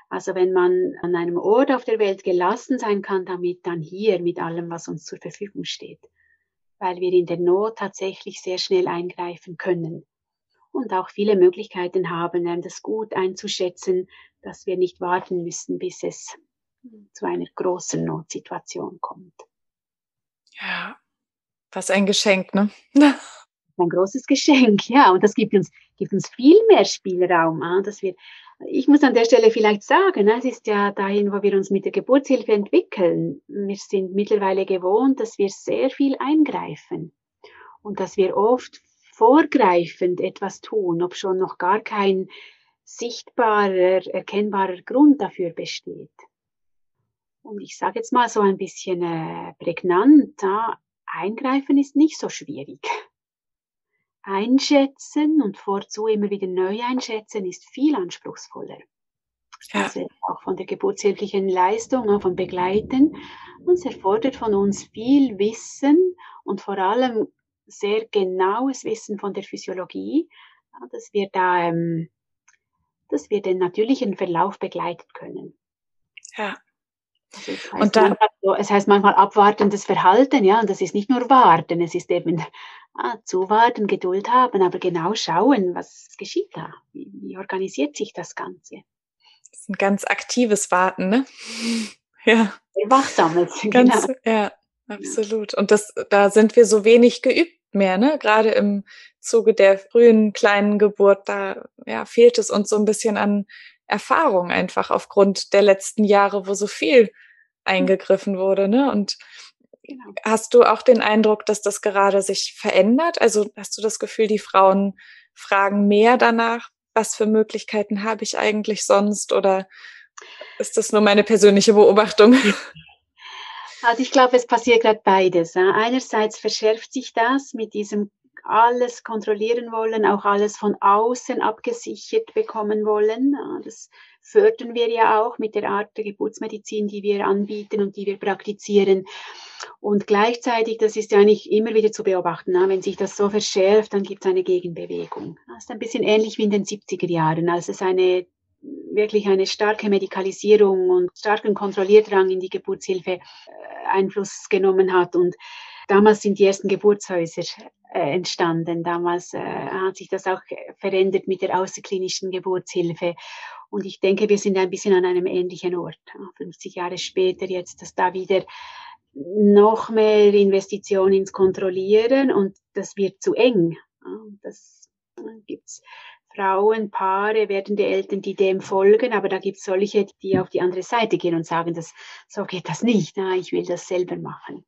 Also wenn man an einem Ort auf der Welt gelassen sein kann damit, dann hier mit allem, was uns zur Verfügung steht. Weil wir in der Not tatsächlich sehr schnell eingreifen können und auch viele Möglichkeiten haben, das gut einzuschätzen, dass wir nicht warten müssen, bis es zu einer großen Notsituation kommt. Ja, was ein Geschenk, ne? ein großes Geschenk, ja. Und das gibt uns, gibt uns viel mehr Spielraum, ah, dass wir ich muss an der Stelle vielleicht sagen, es ist ja dahin, wo wir uns mit der Geburtshilfe entwickeln. Wir sind mittlerweile gewohnt, dass wir sehr viel eingreifen und dass wir oft vorgreifend etwas tun, ob schon noch gar kein sichtbarer, erkennbarer Grund dafür besteht. Und ich sage jetzt mal so ein bisschen äh, prägnant, ja, eingreifen ist nicht so schwierig einschätzen und vorzu immer wieder neu einschätzen ist viel anspruchsvoller. Ja. Also auch von der geburtshilflichen Leistung, auch vom Begleiten. Und es erfordert von uns viel Wissen und vor allem sehr genaues Wissen von der Physiologie, dass wir da, ähm, dass wir den natürlichen Verlauf begleiten können. Ja. Also es, heißt und dann, manchmal, es heißt manchmal abwartendes Verhalten, ja, und das ist nicht nur warten, es ist eben ah, zuwarten, Geduld haben, aber genau schauen, was geschieht da, wie, wie organisiert sich das Ganze. Das ist ein ganz aktives Warten, ne? Ja. Wachsames, ganz, genau. Ja, absolut. Und das, da sind wir so wenig geübt mehr, ne? Gerade im Zuge der frühen kleinen Geburt, da ja, fehlt es uns so ein bisschen an Erfahrung einfach aufgrund der letzten Jahre, wo so viel eingegriffen wurde, ne? Und genau. hast du auch den Eindruck, dass das gerade sich verändert? Also hast du das Gefühl, die Frauen fragen mehr danach, was für Möglichkeiten habe ich eigentlich sonst oder ist das nur meine persönliche Beobachtung? Also ich glaube, es passiert gerade beides. Einerseits verschärft sich das mit diesem alles kontrollieren wollen, auch alles von außen abgesichert bekommen wollen. Das fördern wir ja auch mit der Art der Geburtsmedizin, die wir anbieten und die wir praktizieren. Und gleichzeitig, das ist ja eigentlich immer wieder zu beobachten, wenn sich das so verschärft, dann gibt es eine Gegenbewegung. Das ist ein bisschen ähnlich wie in den 70er Jahren, als es eine wirklich eine starke Medikalisierung und starken Kontrollierdrang in die Geburtshilfe äh, Einfluss genommen hat. Und damals sind die ersten Geburtshäuser äh, entstanden. Damals äh, hat sich das auch verändert mit der außerklinischen Geburtshilfe. Und ich denke, wir sind ein bisschen an einem ähnlichen Ort. 50 Jahre später jetzt, dass da wieder noch mehr Investitionen ins Kontrollieren und das wird zu eng. Das gibt's Frauen, Paare, werdende Eltern, die dem folgen, aber da gibt es solche, die auf die andere Seite gehen und sagen, das, so geht das nicht, na, ich will das selber machen.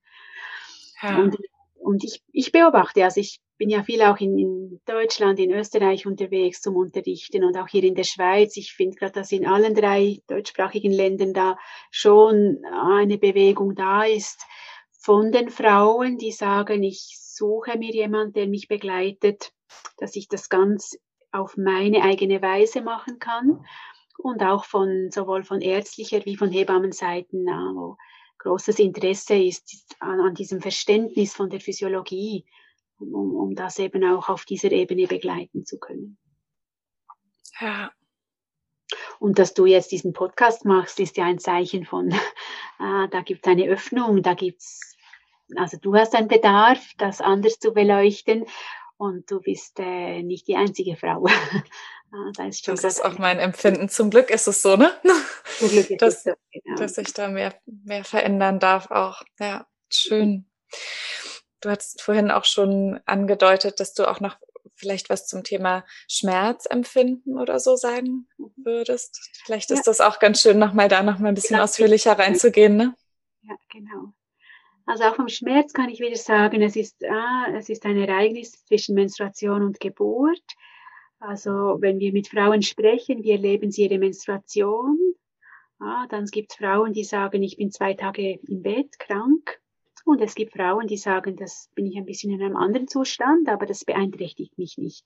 Ja. Und und ich, ich beobachte, also ich bin ja viel auch in, in Deutschland, in Österreich unterwegs zum Unterrichten und auch hier in der Schweiz. Ich finde gerade, dass in allen drei deutschsprachigen Ländern da schon eine Bewegung da ist von den Frauen, die sagen, ich suche mir jemand, der mich begleitet, dass ich das ganz auf meine eigene Weise machen kann und auch von sowohl von ärztlicher wie von Hebammenseiten, wo großes Interesse ist an, an diesem Verständnis von der Physiologie, um, um das eben auch auf dieser Ebene begleiten zu können. Ja. Und dass du jetzt diesen Podcast machst, ist ja ein Zeichen von, ah, da gibt es eine Öffnung, da gibt's, also du hast einen Bedarf, das anders zu beleuchten und du bist äh, nicht die einzige Frau. Ah, da ist schon das ist auch mein Empfinden. Zum Glück ist es so, ne? Zum Glück ist dass, es so, genau. dass ich da mehr, mehr verändern darf auch. Ja, schön. Du hast vorhin auch schon angedeutet, dass du auch noch vielleicht was zum Thema Schmerzempfinden oder so sagen mhm. würdest. Vielleicht ist ja. das auch ganz schön, nochmal da nochmal ein bisschen ja. ausführlicher reinzugehen, ne? Ja, genau. Also auch vom Schmerz kann ich wieder sagen, es ist, ah, es ist ein Ereignis zwischen Menstruation und Geburt. Also wenn wir mit Frauen sprechen, wie erleben sie ihre Menstruation? Ah, dann gibt es Frauen, die sagen, ich bin zwei Tage im Bett krank. Und es gibt Frauen, die sagen, das bin ich ein bisschen in einem anderen Zustand, aber das beeinträchtigt mich nicht.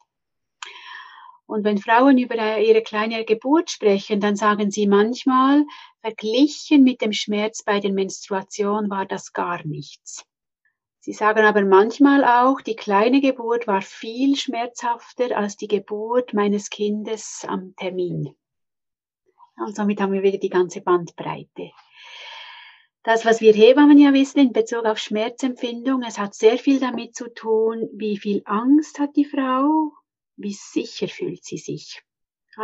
Und wenn Frauen über ihre kleine Geburt sprechen, dann sagen sie manchmal, verglichen mit dem Schmerz bei der Menstruation war das gar nichts. Sie sagen aber manchmal auch, die kleine Geburt war viel schmerzhafter als die Geburt meines Kindes am Termin. Und somit haben wir wieder die ganze Bandbreite. Das, was wir Hebammen ja wissen in Bezug auf Schmerzempfindung, es hat sehr viel damit zu tun, wie viel Angst hat die Frau, wie sicher fühlt sie sich.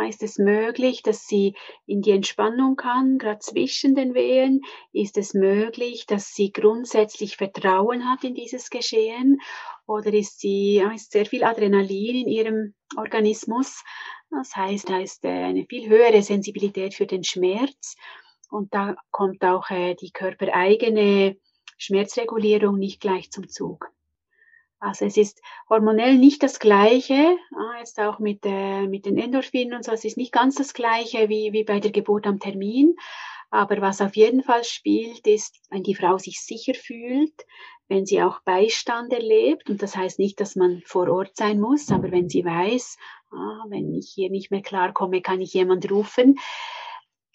Ist es möglich, dass sie in die Entspannung kann, gerade zwischen den Wehen? Ist es möglich, dass sie grundsätzlich Vertrauen hat in dieses Geschehen? Oder ist sie, ist sehr viel Adrenalin in ihrem Organismus? Das heißt, da ist äh, eine viel höhere Sensibilität für den Schmerz. Und da kommt auch äh, die körpereigene Schmerzregulierung nicht gleich zum Zug. Also es ist hormonell nicht das Gleiche, jetzt auch mit, äh, mit den Endorphinen und so, es ist nicht ganz das Gleiche wie, wie bei der Geburt am Termin. Aber was auf jeden Fall spielt, ist, wenn die Frau sich sicher fühlt, wenn sie auch Beistand erlebt, und das heißt nicht, dass man vor Ort sein muss, aber wenn sie weiß, ah, wenn ich hier nicht mehr klarkomme, kann ich jemand rufen,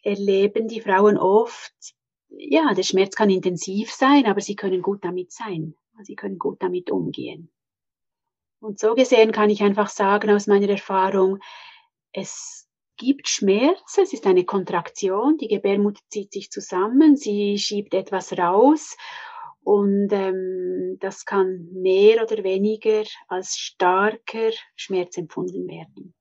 erleben die Frauen oft, ja, der Schmerz kann intensiv sein, aber sie können gut damit sein. Sie können gut damit umgehen. Und so gesehen kann ich einfach sagen aus meiner Erfahrung, es gibt Schmerz, es ist eine Kontraktion, die Gebärmutter zieht sich zusammen, sie schiebt etwas raus und ähm, das kann mehr oder weniger als starker Schmerz empfunden werden.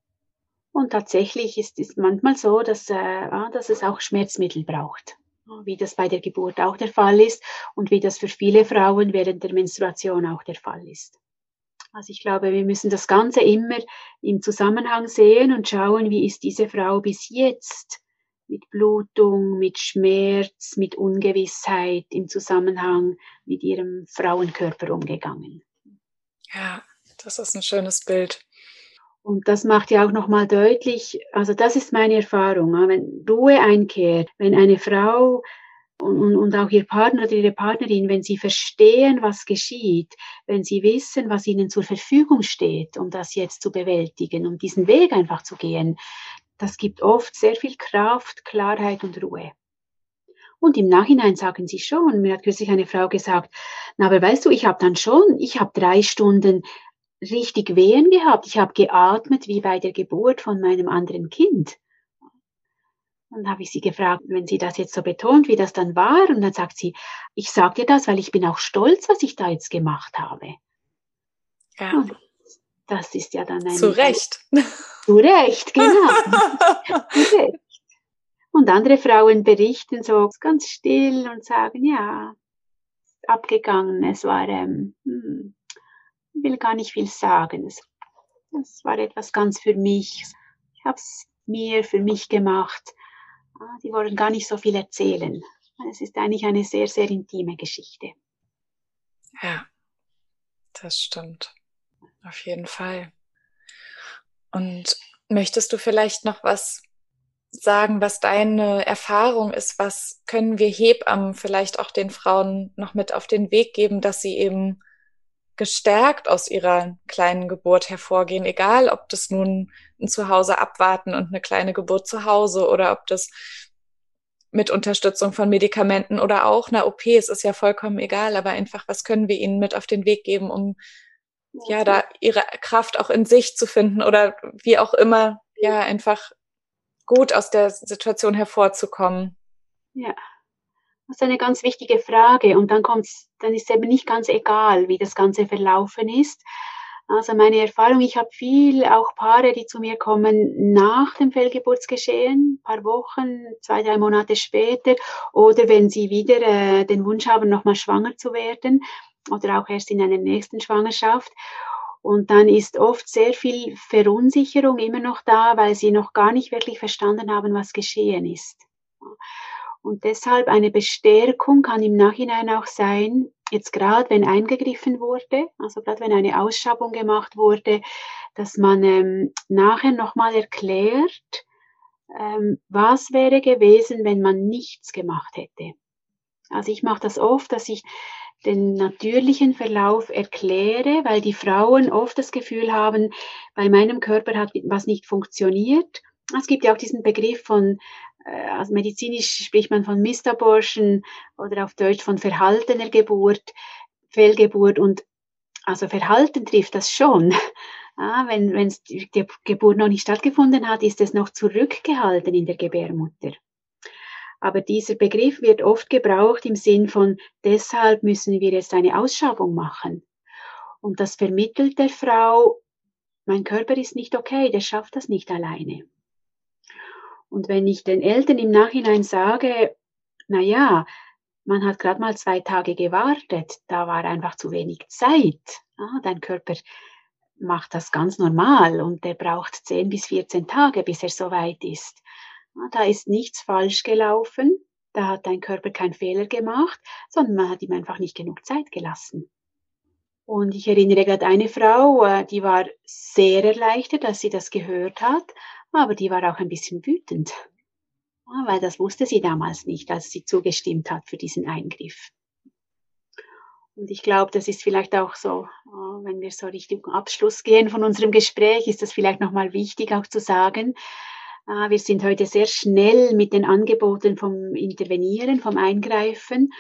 Und tatsächlich ist es manchmal so, dass, äh, dass es auch Schmerzmittel braucht wie das bei der Geburt auch der Fall ist und wie das für viele Frauen während der Menstruation auch der Fall ist. Also ich glaube, wir müssen das Ganze immer im Zusammenhang sehen und schauen, wie ist diese Frau bis jetzt mit Blutung, mit Schmerz, mit Ungewissheit im Zusammenhang mit ihrem Frauenkörper umgegangen. Ja, das ist ein schönes Bild. Und das macht ja auch nochmal deutlich, also das ist meine Erfahrung, wenn Ruhe einkehrt, wenn eine Frau und, und auch ihr Partner oder ihre Partnerin, wenn sie verstehen, was geschieht, wenn sie wissen, was ihnen zur Verfügung steht, um das jetzt zu bewältigen, um diesen Weg einfach zu gehen, das gibt oft sehr viel Kraft, Klarheit und Ruhe. Und im Nachhinein sagen sie schon, mir hat kürzlich eine Frau gesagt, na, aber weißt du, ich habe dann schon, ich habe drei Stunden richtig Wehen gehabt. Ich habe geatmet wie bei der Geburt von meinem anderen Kind. Und habe ich sie gefragt, wenn sie das jetzt so betont, wie das dann war. Und dann sagt sie, ich sage dir das, weil ich bin auch stolz, was ich da jetzt gemacht habe. Ja. Und das ist ja dann ein. Zu Recht. Zu Recht, genau. Zu Recht. Und andere Frauen berichten so ganz still und sagen, ja, abgegangen, es war, ähm, hm, will gar nicht viel sagen. Es, es war etwas ganz für mich. Ich habe es mir, für mich gemacht. Ah, die wollen gar nicht so viel erzählen. Es ist eigentlich eine sehr, sehr intime Geschichte. Ja, das stimmt. Auf jeden Fall. Und möchtest du vielleicht noch was sagen, was deine Erfahrung ist? Was können wir Hebammen vielleicht auch den Frauen noch mit auf den Weg geben, dass sie eben gestärkt aus ihrer kleinen Geburt hervorgehen, egal ob das nun ein Zuhause abwarten und eine kleine Geburt zu Hause oder ob das mit Unterstützung von Medikamenten oder auch einer OP, es ist ja vollkommen egal, aber einfach, was können wir ihnen mit auf den Weg geben, um ja da ihre Kraft auch in sich zu finden oder wie auch immer, ja, einfach gut aus der Situation hervorzukommen. Ja, das ist eine ganz wichtige Frage und dann kommt's, dann ist eben nicht ganz egal, wie das Ganze verlaufen ist. Also meine Erfahrung, ich habe viel auch Paare, die zu mir kommen nach dem Fehlgeburtsgeschehen, paar Wochen, zwei, drei Monate später, oder wenn sie wieder äh, den Wunsch haben, nochmal schwanger zu werden, oder auch erst in einer nächsten Schwangerschaft. Und dann ist oft sehr viel Verunsicherung immer noch da, weil sie noch gar nicht wirklich verstanden haben, was geschehen ist. Und deshalb eine Bestärkung kann im Nachhinein auch sein, jetzt gerade wenn eingegriffen wurde, also gerade wenn eine Ausschabung gemacht wurde, dass man ähm, nachher nochmal erklärt, ähm, was wäre gewesen, wenn man nichts gemacht hätte. Also ich mache das oft, dass ich den natürlichen Verlauf erkläre, weil die Frauen oft das Gefühl haben, bei meinem Körper hat was nicht funktioniert. Es gibt ja auch diesen Begriff von, also medizinisch spricht man von Mistabortion oder auf Deutsch von verhaltener Geburt, Fehlgeburt und also Verhalten trifft das schon. Ah, wenn wenn die Geburt noch nicht stattgefunden hat, ist es noch zurückgehalten in der Gebärmutter. Aber dieser Begriff wird oft gebraucht im Sinn von, deshalb müssen wir jetzt eine Ausschabung machen. Und das vermittelt der Frau, mein Körper ist nicht okay, der schafft das nicht alleine. Und wenn ich den Eltern im Nachhinein sage, na ja, man hat gerade mal zwei Tage gewartet, da war einfach zu wenig Zeit. Ah, dein Körper macht das ganz normal und der braucht 10 bis 14 Tage, bis er so weit ist. Da ist nichts falsch gelaufen, da hat dein Körper keinen Fehler gemacht, sondern man hat ihm einfach nicht genug Zeit gelassen. Und ich erinnere gerade eine Frau, äh, die war sehr erleichtert, dass sie das gehört hat, aber die war auch ein bisschen wütend, weil das wusste sie damals nicht, als sie zugestimmt hat für diesen Eingriff. Und ich glaube, das ist vielleicht auch so, äh, wenn wir so Richtung Abschluss gehen von unserem Gespräch, ist das vielleicht nochmal wichtig auch zu sagen, äh, wir sind heute sehr schnell mit den Angeboten vom Intervenieren, vom Eingreifen.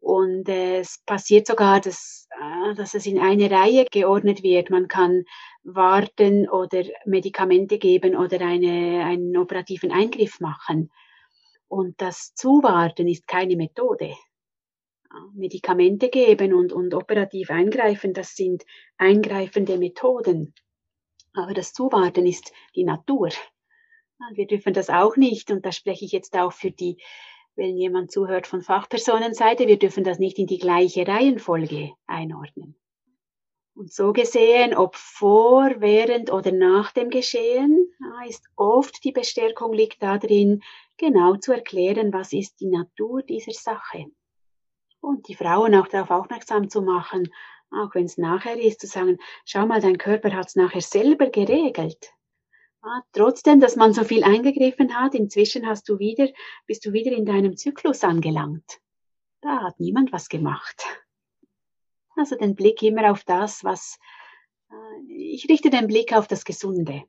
Und es passiert sogar, dass, äh, dass es in eine Reihe geordnet wird. Man kann warten oder Medikamente geben oder eine, einen operativen Eingriff machen. Und das Zuwarten ist keine Methode. Medikamente geben und, und operativ eingreifen, das sind eingreifende Methoden. Aber das Zuwarten ist die Natur. Wir dürfen das auch nicht, und da spreche ich jetzt auch für die, wenn jemand zuhört von Fachpersonenseite, wir dürfen das nicht in die gleiche Reihenfolge einordnen. Und so gesehen, ob vor, während oder nach dem Geschehen, ist oft die Bestärkung liegt darin, genau zu erklären, was ist die Natur dieser Sache. Und die Frauen auch darauf aufmerksam zu machen, auch wenn es nachher ist, zu sagen, schau mal, dein Körper hat es nachher selber geregelt. Ah, trotzdem, dass man so viel eingegriffen hat, inzwischen hast du wieder, bist du wieder in deinem Zyklus angelangt. Da hat niemand was gemacht. Also den Blick immer auf das, was, äh, ich richte den Blick auf das Gesunde.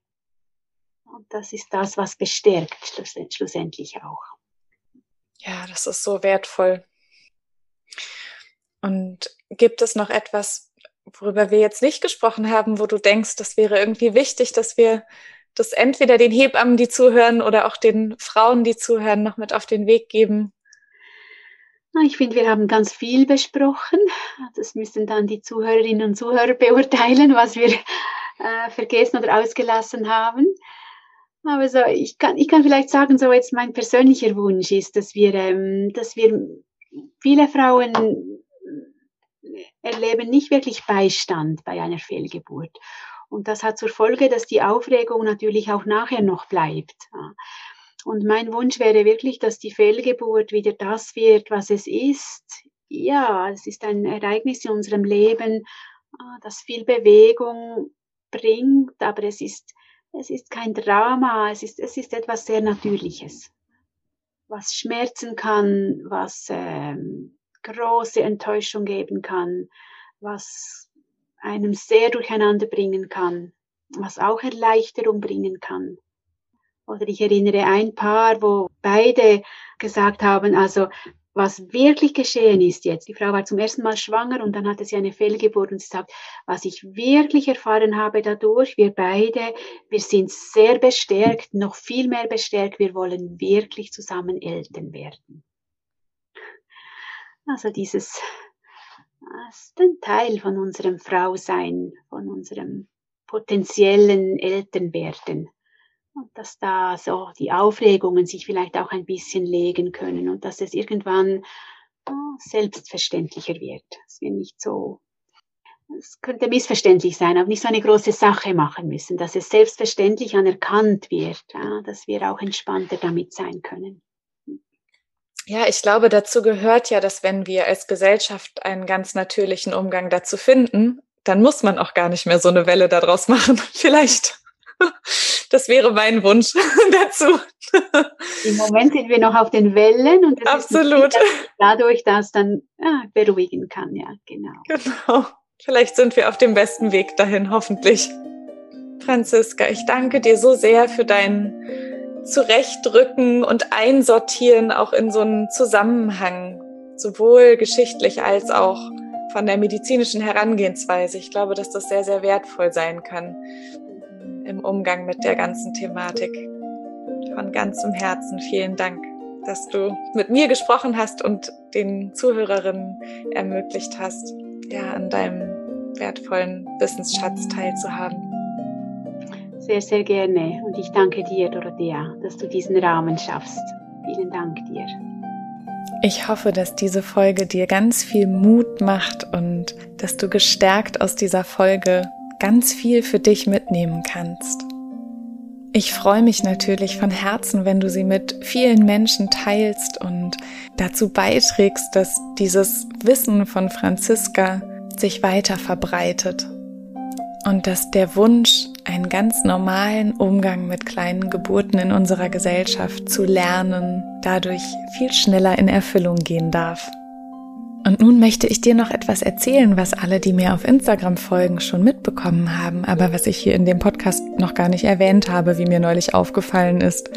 Und das ist das, was bestärkt schlussendlich auch. Ja, das ist so wertvoll. Und gibt es noch etwas, worüber wir jetzt nicht gesprochen haben, wo du denkst, das wäre irgendwie wichtig, dass wir das entweder den Hebammen, die zuhören, oder auch den Frauen, die zuhören, noch mit auf den Weg geben? Ich finde, wir haben ganz viel besprochen. Das müssen dann die Zuhörerinnen und Zuhörer beurteilen, was wir äh, vergessen oder ausgelassen haben. Aber so, ich kann, ich kann vielleicht sagen, so jetzt mein persönlicher Wunsch ist, dass wir, ähm, dass wir viele Frauen erleben nicht wirklich Beistand bei einer Fehlgeburt. Und das hat zur Folge, dass die Aufregung natürlich auch nachher noch bleibt. Und mein Wunsch wäre wirklich, dass die Fehlgeburt wieder das wird, was es ist. Ja, es ist ein Ereignis in unserem Leben, das viel Bewegung bringt, aber es ist, es ist kein Drama, es ist, es ist etwas sehr Natürliches, was schmerzen kann, was ähm, große Enttäuschung geben kann, was einem sehr durcheinander bringen kann, was auch Erleichterung bringen kann. Oder ich erinnere ein Paar, wo beide gesagt haben, also was wirklich geschehen ist jetzt. Die Frau war zum ersten Mal schwanger und dann hatte sie eine Fehlgeburt und sie sagt, was ich wirklich erfahren habe dadurch, wir beide, wir sind sehr bestärkt, noch viel mehr bestärkt, wir wollen wirklich zusammen Eltern werden. Also dieses das ist ein Teil von unserem Frausein, von unserem potenziellen Elternwerden. Und dass da so die Aufregungen sich vielleicht auch ein bisschen legen können und dass es irgendwann oh, selbstverständlicher wird. Dass wir nicht so, es könnte missverständlich sein, aber nicht so eine große Sache machen müssen, dass es selbstverständlich anerkannt wird, ja, dass wir auch entspannter damit sein können. Ja, ich glaube, dazu gehört ja, dass wenn wir als Gesellschaft einen ganz natürlichen Umgang dazu finden, dann muss man auch gar nicht mehr so eine Welle daraus machen. Vielleicht. Das wäre mein Wunsch dazu. Im Moment sind wir noch auf den Wellen und das Absolut. Ist dadurch, dass dann ja, beruhigen kann, ja, genau. Genau. Vielleicht sind wir auf dem besten Weg dahin, hoffentlich. Franziska, ich danke dir so sehr für dein Zurechtrücken und Einsortieren auch in so einen Zusammenhang, sowohl geschichtlich als auch von der medizinischen Herangehensweise. Ich glaube, dass das sehr, sehr wertvoll sein kann im Umgang mit der ganzen Thematik. Von ganzem Herzen vielen Dank, dass du mit mir gesprochen hast und den Zuhörerinnen ermöglicht hast, ja, an deinem wertvollen Wissensschatz teilzuhaben. Sehr, sehr gerne. Und ich danke dir, Dorothea, dass du diesen Rahmen schaffst. Vielen Dank dir. Ich hoffe, dass diese Folge dir ganz viel Mut macht und dass du gestärkt aus dieser Folge ganz viel für dich mitnehmen kannst. Ich freue mich natürlich von Herzen, wenn du sie mit vielen Menschen teilst und dazu beiträgst, dass dieses Wissen von Franziska sich weiter verbreitet und dass der Wunsch, einen ganz normalen Umgang mit kleinen Geburten in unserer Gesellschaft zu lernen, dadurch viel schneller in Erfüllung gehen darf. Und nun möchte ich dir noch etwas erzählen, was alle, die mir auf Instagram folgen, schon mitbekommen haben, aber was ich hier in dem Podcast noch gar nicht erwähnt habe, wie mir neulich aufgefallen ist.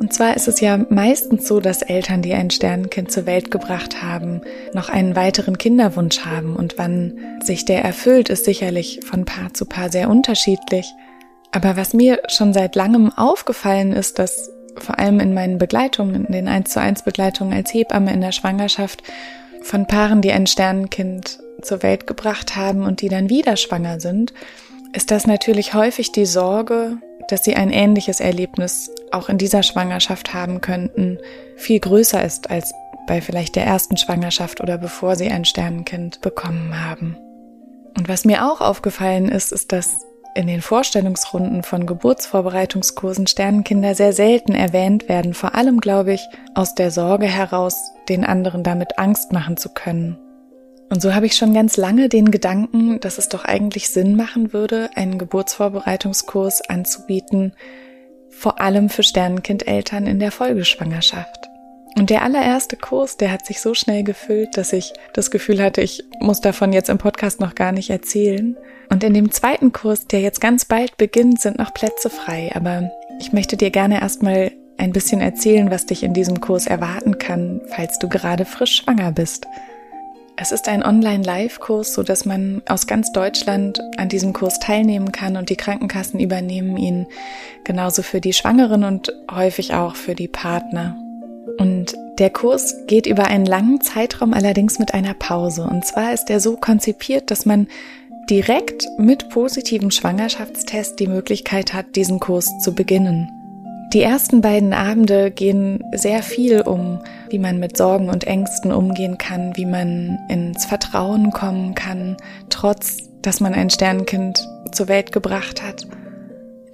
Und zwar ist es ja meistens so, dass Eltern, die ein Sternenkind zur Welt gebracht haben, noch einen weiteren Kinderwunsch haben. Und wann sich der erfüllt, ist sicherlich von Paar zu Paar sehr unterschiedlich. Aber was mir schon seit langem aufgefallen ist, dass vor allem in meinen Begleitungen, in den 1 zu 1 Begleitungen als Hebamme in der Schwangerschaft von Paaren, die ein Sternenkind zur Welt gebracht haben und die dann wieder schwanger sind, ist das natürlich häufig die Sorge, dass sie ein ähnliches Erlebnis auch in dieser Schwangerschaft haben könnten, viel größer ist als bei vielleicht der ersten Schwangerschaft oder bevor sie ein Sternenkind bekommen haben. Und was mir auch aufgefallen ist, ist, dass in den Vorstellungsrunden von Geburtsvorbereitungskursen Sternenkinder sehr selten erwähnt werden, vor allem, glaube ich, aus der Sorge heraus, den anderen damit Angst machen zu können. Und so habe ich schon ganz lange den Gedanken, dass es doch eigentlich Sinn machen würde, einen Geburtsvorbereitungskurs anzubieten, vor allem für Sternenkindeltern in der Folgeschwangerschaft. Und der allererste Kurs, der hat sich so schnell gefüllt, dass ich das Gefühl hatte, ich muss davon jetzt im Podcast noch gar nicht erzählen. Und in dem zweiten Kurs, der jetzt ganz bald beginnt, sind noch Plätze frei. Aber ich möchte dir gerne erstmal ein bisschen erzählen, was dich in diesem Kurs erwarten kann, falls du gerade frisch schwanger bist. Es ist ein Online-Live-Kurs, so dass man aus ganz Deutschland an diesem Kurs teilnehmen kann und die Krankenkassen übernehmen ihn genauso für die Schwangeren und häufig auch für die Partner. Und der Kurs geht über einen langen Zeitraum allerdings mit einer Pause. Und zwar ist er so konzipiert, dass man direkt mit positivem Schwangerschaftstest die Möglichkeit hat, diesen Kurs zu beginnen. Die ersten beiden Abende gehen sehr viel um, wie man mit Sorgen und Ängsten umgehen kann, wie man ins Vertrauen kommen kann, trotz dass man ein Sternkind zur Welt gebracht hat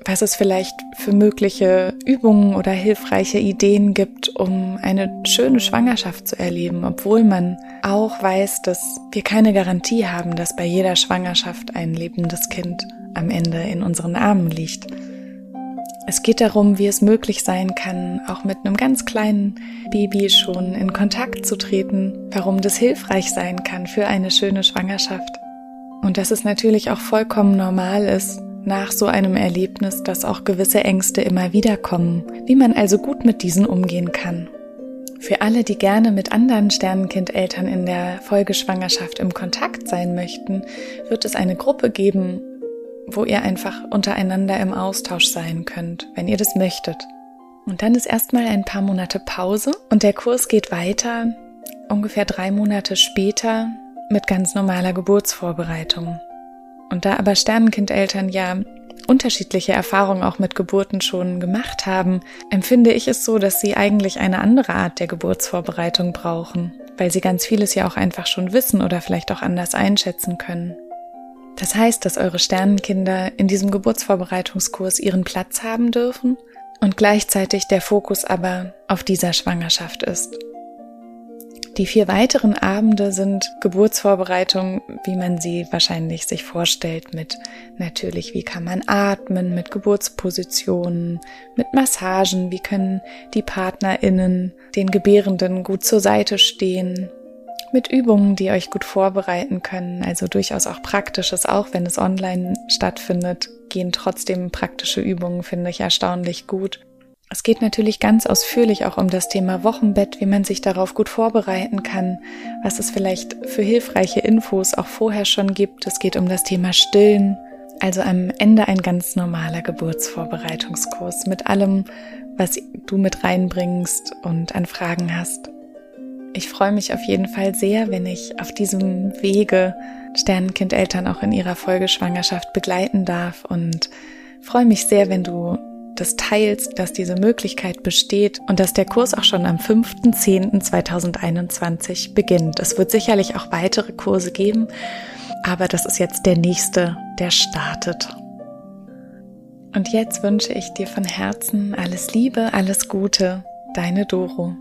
was es vielleicht für mögliche Übungen oder hilfreiche Ideen gibt, um eine schöne Schwangerschaft zu erleben, obwohl man auch weiß, dass wir keine Garantie haben, dass bei jeder Schwangerschaft ein lebendes Kind am Ende in unseren Armen liegt. Es geht darum, wie es möglich sein kann, auch mit einem ganz kleinen Baby schon in Kontakt zu treten, warum das hilfreich sein kann für eine schöne Schwangerschaft. Und dass es natürlich auch vollkommen normal ist, nach so einem Erlebnis, dass auch gewisse Ängste immer wieder kommen, wie man also gut mit diesen umgehen kann. Für alle, die gerne mit anderen Sternenkindeltern in der Folgeschwangerschaft im Kontakt sein möchten, wird es eine Gruppe geben, wo ihr einfach untereinander im Austausch sein könnt, wenn ihr das möchtet. Und dann ist erstmal ein paar Monate Pause und der Kurs geht weiter ungefähr drei Monate später mit ganz normaler Geburtsvorbereitung. Und da aber Sternenkindeltern ja unterschiedliche Erfahrungen auch mit Geburten schon gemacht haben, empfinde ich es so, dass sie eigentlich eine andere Art der Geburtsvorbereitung brauchen, weil sie ganz vieles ja auch einfach schon wissen oder vielleicht auch anders einschätzen können. Das heißt, dass eure Sternenkinder in diesem Geburtsvorbereitungskurs ihren Platz haben dürfen und gleichzeitig der Fokus aber auf dieser Schwangerschaft ist. Die vier weiteren Abende sind Geburtsvorbereitung, wie man sie wahrscheinlich sich vorstellt, mit natürlich, wie kann man atmen, mit Geburtspositionen, mit Massagen, wie können die PartnerInnen den Gebärenden gut zur Seite stehen, mit Übungen, die euch gut vorbereiten können, also durchaus auch praktisches, auch wenn es online stattfindet, gehen trotzdem praktische Übungen, finde ich erstaunlich gut. Es geht natürlich ganz ausführlich auch um das Thema Wochenbett, wie man sich darauf gut vorbereiten kann, was es vielleicht für hilfreiche Infos auch vorher schon gibt. Es geht um das Thema Stillen, also am Ende ein ganz normaler Geburtsvorbereitungskurs mit allem, was du mit reinbringst und an Fragen hast. Ich freue mich auf jeden Fall sehr, wenn ich auf diesem Wege Sternenkindeltern auch in ihrer Folgeschwangerschaft begleiten darf und freue mich sehr, wenn du das teilst, dass diese Möglichkeit besteht und dass der Kurs auch schon am 5.10.2021 beginnt. Es wird sicherlich auch weitere Kurse geben, aber das ist jetzt der nächste, der startet. Und jetzt wünsche ich dir von Herzen alles Liebe, alles Gute, deine Doro.